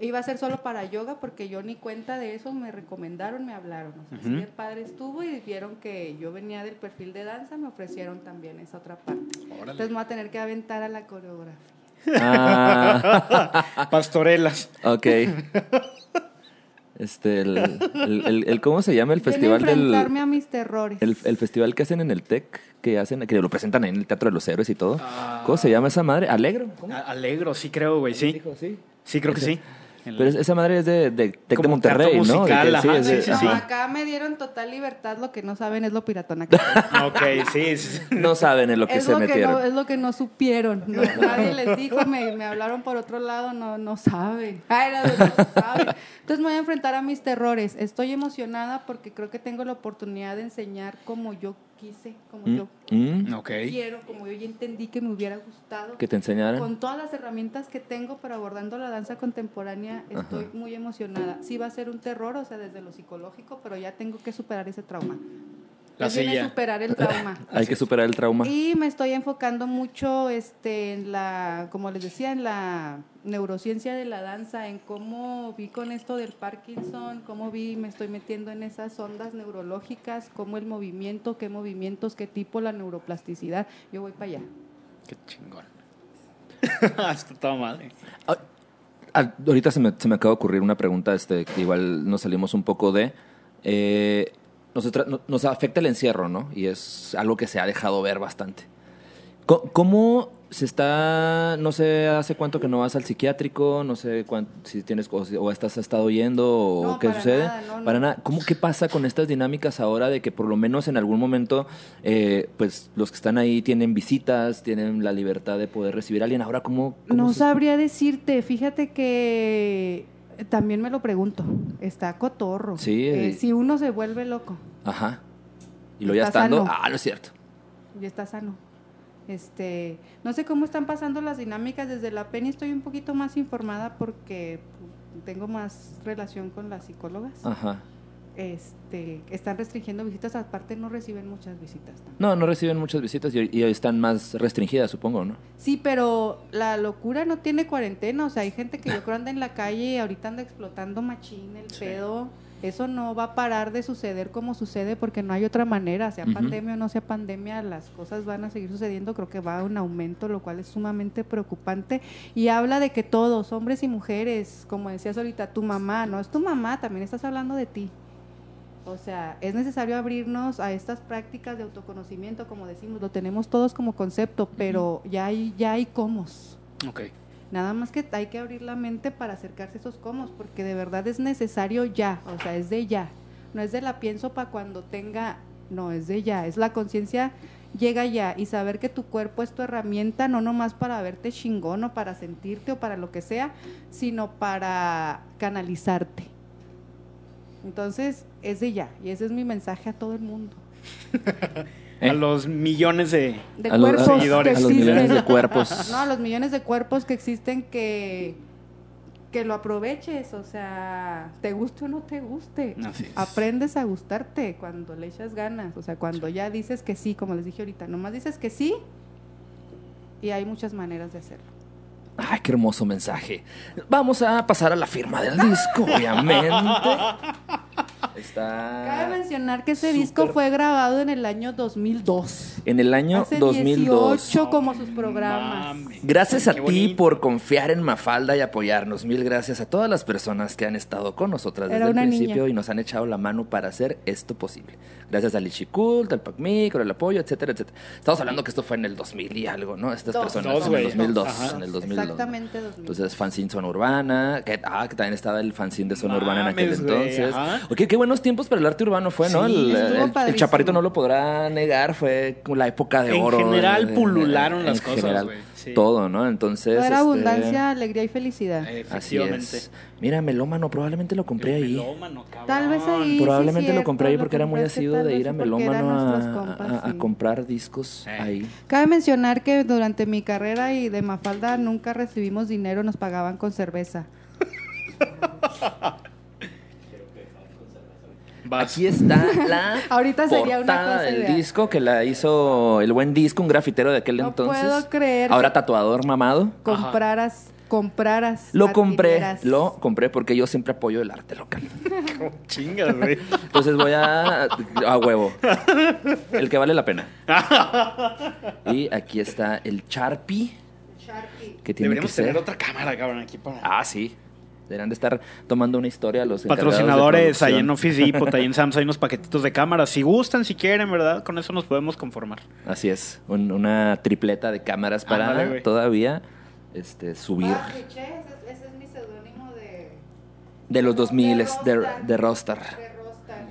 Iba a ser solo para yoga porque yo ni cuenta de eso me recomendaron, me hablaron. O sea, sí, Ujú. el padre estuvo y vieron que yo venía del perfil de danza, me ofrecieron también esa otra parte. Entonces me voy a tener que aventar a la coreografía. Ah, Pastorelas. ok. Este, el, el, el- el- ¿cómo se llama el festival del... enfrentarme a mis terrores. El, el festival que hacen en el TEC, que hacen, que lo presentan en el Teatro de los Héroes y todo. Ah. ¿Cómo se llama esa madre? ¿Alegro? Alegro, sí creo, güey, sí. Dijo, sí. Sí, creo que sí. Pero esa madre es de, de Tec de Como Monterrey, ¿no? De sí, es de- sí, sí, No, sí. ajá. acá me dieron total libertad, lo que no saben es lo piratona que. Ok, sí, sí. No saben en lo que es, se lo que metieron. no, es lo que no supieron. No, nadie les dijo, me, me hablaron por otro lado, no, no saben. Ay, no, no saben. Entonces me voy a enfrentar a mis terrores. Estoy emocionada porque creo que tengo la oportunidad de enseñar como yo quise, como Mm, yo mm, quiero, como yo ya entendí que me hubiera gustado. que te enseñaran. Con todas las herramientas que tengo para abordando la danza contemporánea, estoy Ajá. muy emocionada. Sí va a ser un terror, o sea, desde lo psicológico, pero ya tengo que superar ese trauma. La silla. superar el trauma. Hay que superar el trauma. Y me estoy enfocando mucho este, en la, como les decía, en la neurociencia de la danza, en cómo vi con esto del Parkinson, cómo vi, me estoy metiendo en esas ondas neurológicas, cómo el movimiento, qué movimientos, qué tipo, la neuroplasticidad. Yo voy para allá. Qué chingón. Está toda madre. Ah, ah, ahorita se me, se me acaba de ocurrir una pregunta, este, que igual nos salimos un poco de. eh, nos, nos afecta el encierro, ¿no? Y es algo que se ha dejado ver bastante. ¿Cómo se está, no sé hace cuánto que no vas al psiquiátrico, no sé cuán- si tienes o, si- o estás estado yendo o No, qué para sucede? nada, no, no. Para nada. ¿Cómo qué pasa con estas dinámicas ahora de que por lo menos en algún momento, eh, pues los que están ahí tienen visitas, tienen la libertad de poder recibir a alguien? Ahora, ¿cómo? cómo No se- sabría decirte, fíjate que también me lo pregunto, está cotorro. Sí, Eh, eh. si uno se vuelve loco, Ajá. Y lo ya Está estando. sano. Ah, no es cierto. ya está sano. Este, no sé cómo están pasando las dinámicas desde la PENI, estoy un poquito más informada porque tengo más relación con las psicólogas. Ajá. Este, están restringiendo visitas, aparte no reciben muchas visitas. tampoco. No, no reciben muchas visitas y, y están más restringidas, supongo, ¿no? Sí, pero la locura no tiene cuarentena, o sea, hay gente que yo creo anda en la calle y ahorita anda explotando machín el Sí. pedo. Eso no va a parar de suceder como sucede porque no hay otra manera, sea pandemia o no sea pandemia, las cosas van a seguir sucediendo, creo que va a un aumento, lo cual es sumamente preocupante y habla de que todos, hombres y mujeres, como decías ahorita, tu mamá, no es tu mamá, también estás hablando de ti. O sea, es necesario abrirnos a estas prácticas de autoconocimiento, como decimos, lo tenemos todos como concepto, pero ya hay, ya hay comos. Ok. Nada más que hay que abrir la mente para acercarse a esos comos, porque de verdad es necesario ya, o sea, es de ya. No es de la pienso para cuando tenga, no, es de ya. Es la conciencia llega ya y saber que tu cuerpo es tu herramienta, no nomás para verte chingón o para sentirte o para lo que sea, sino para canalizarte. Entonces, es de ya, y ese es mi mensaje a todo el mundo. Eh. A los millones de. De a, los, cuerpos seguidores. que a los existen. millones de cuerpos. No, a los millones de cuerpos que existen que, que lo aproveches, o sea, te guste o no te guste. Así es. Aprendes a gustarte cuando le echas ganas, o sea, cuando ya dices que sí, como les dije ahorita, nomás dices que sí y hay muchas maneras de hacerlo. Ay, qué hermoso mensaje. Vamos a pasar a la firma del disco, obviamente. Está Cabe mencionar que ese disco fue grabado en el año 2002. en el año Hace 2002. 18 como sus programas. Gracias a ti por confiar en Mafalda y apoyarnos. Mil gracias a todas las personas que han estado con nosotras Era desde el principio niña. y nos han echado la mano para hacer esto posible. Gracias al Ichicult, al PACMI, por el apoyo, etcétera, etcétera. Estamos hablando que esto fue en el 2000 y algo, ¿no? Estas Dos. personas Dos, en el güey. 2002. Ajá. En el 2002. Exactamente 2002. Entonces, fanzine Zona Urbana, que, ah, que también estaba el fanzine de Zona Urbana en aquel entonces. ajá. Ok, qué buenos tiempos para el arte urbano fue, ¿no? Sí, el, el- chaparrito no lo podrá negar, fue como la época de En oro. general, eh, pulularon en las cosas, general. Todo, ¿no? Entonces. Era este, abundancia, alegría y felicidad. Eh, Así Efectivamente. es. Mira, Melómano, probablemente lo compré El ahí. melómano, cabrón. Tal vez ahí. sí, Probablemente lo compré ahí porque era muy asiduo de ir a Melómano a, compas, a- a sí. comprar discos Eh. ahí. Cabe mencionar que durante mi carrera y de Mafalda nunca recibimos dinero, nos pagaban con cerveza. Vas. Aquí está la Ahorita sería una portada cosa del ideal. disco que la hizo el buen disco, un grafitero de aquel No entonces. puedo creer Ahora que- tatuador mamado. Compraras, compraras. Lo compré, adquirieras. lo compré porque yo siempre apoyo el arte local. Chingas, güey. Entonces voy a a huevo. El que vale la pena. Y aquí está el Sharpie Sharpie. que tiene Deberíamos que ser. tener otra cámara, cabrón, aquí para. Ah, sí. Deberían de estar tomando una historia los Patrocinadores ahí en. Office Depot, ahí en Sam's hay unos paquetitos de cámaras. Si gustan, si quieren, ¿verdad? Con eso nos podemos conformar. Así es, un- una tripleta de cámaras para todavía este, subir. Ah, ese, ese es mi seudónimo de, De los 2000 De de, Rostar. de Rostar. De.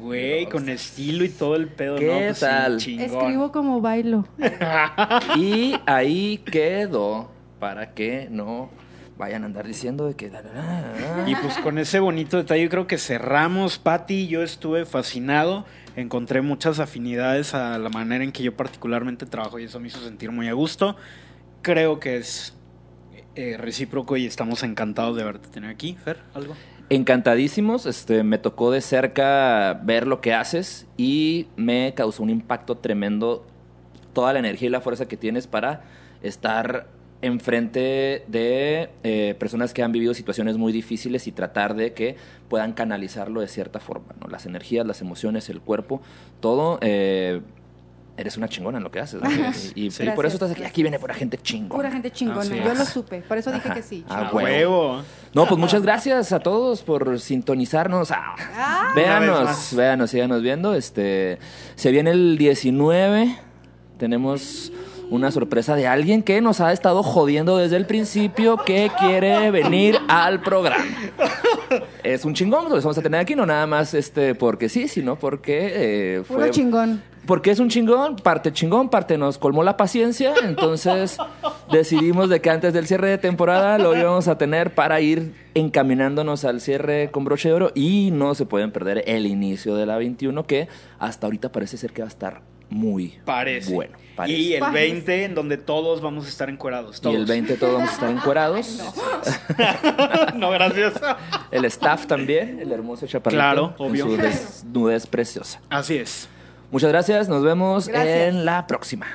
Güey, con estilo y todo el pedo, ¿Qué ¿no? Pues tal? Escribo como bailo. Y ahí quedó para que no vayan a andar diciendo de que... Y pues con ese bonito detalle yo creo que cerramos, Patti. Yo estuve fascinado. Encontré muchas afinidades a la manera en que yo particularmente trabajo y eso me hizo sentir muy a gusto. Creo que es eh, recíproco y estamos encantados de verte tener aquí. Fer, ¿algo? Encantadísimos, este, me tocó de cerca ver lo que haces y me causó un impacto tremendo toda la energía y la fuerza que tienes para estar enfrente de eh, personas que han vivido situaciones muy difíciles y tratar de que puedan canalizarlo de cierta forma, ¿no? Las energías, las emociones, el cuerpo, todo. eh, eres una chingona en lo que haces. ¿no? Y, y Sí. por eso estás aquí. Aquí viene pura gente chingona. Pura gente chingona. Yo lo supe. Por eso dije Ajá. que sí. Ah, A huevo. huevo. No, pues muchas gracias a todos por sintonizarnos. Ah, Ah. Véanos, véanos, síganos viendo. Este, se viene el 19. Tenemos una sorpresa de alguien que nos ha estado jodiendo desde el principio que quiere venir al programa. Es un chingón, lo vamos a tener aquí, no nada más este porque sí, sino porque eh, Puro fue chingón. porque es un chingón, parte chingón, parte nos colmó la paciencia, entonces decidimos de que antes del cierre de temporada lo íbamos a tener para ir encaminándonos al cierre con broche de oro y no se pueden perder el inicio de la 21 que hasta ahorita parece ser que va a estar muy Parece. bueno. Y el Parece. 20 en donde todos vamos a estar encuerados. Y el 20 todos vamos a estar encuerados. no, gracias. El staff también, el hermoso chaparrito. Claro, con obvio. su desnudez preciosa. Así es. Muchas gracias, nos vemos Gracias. en la próxima.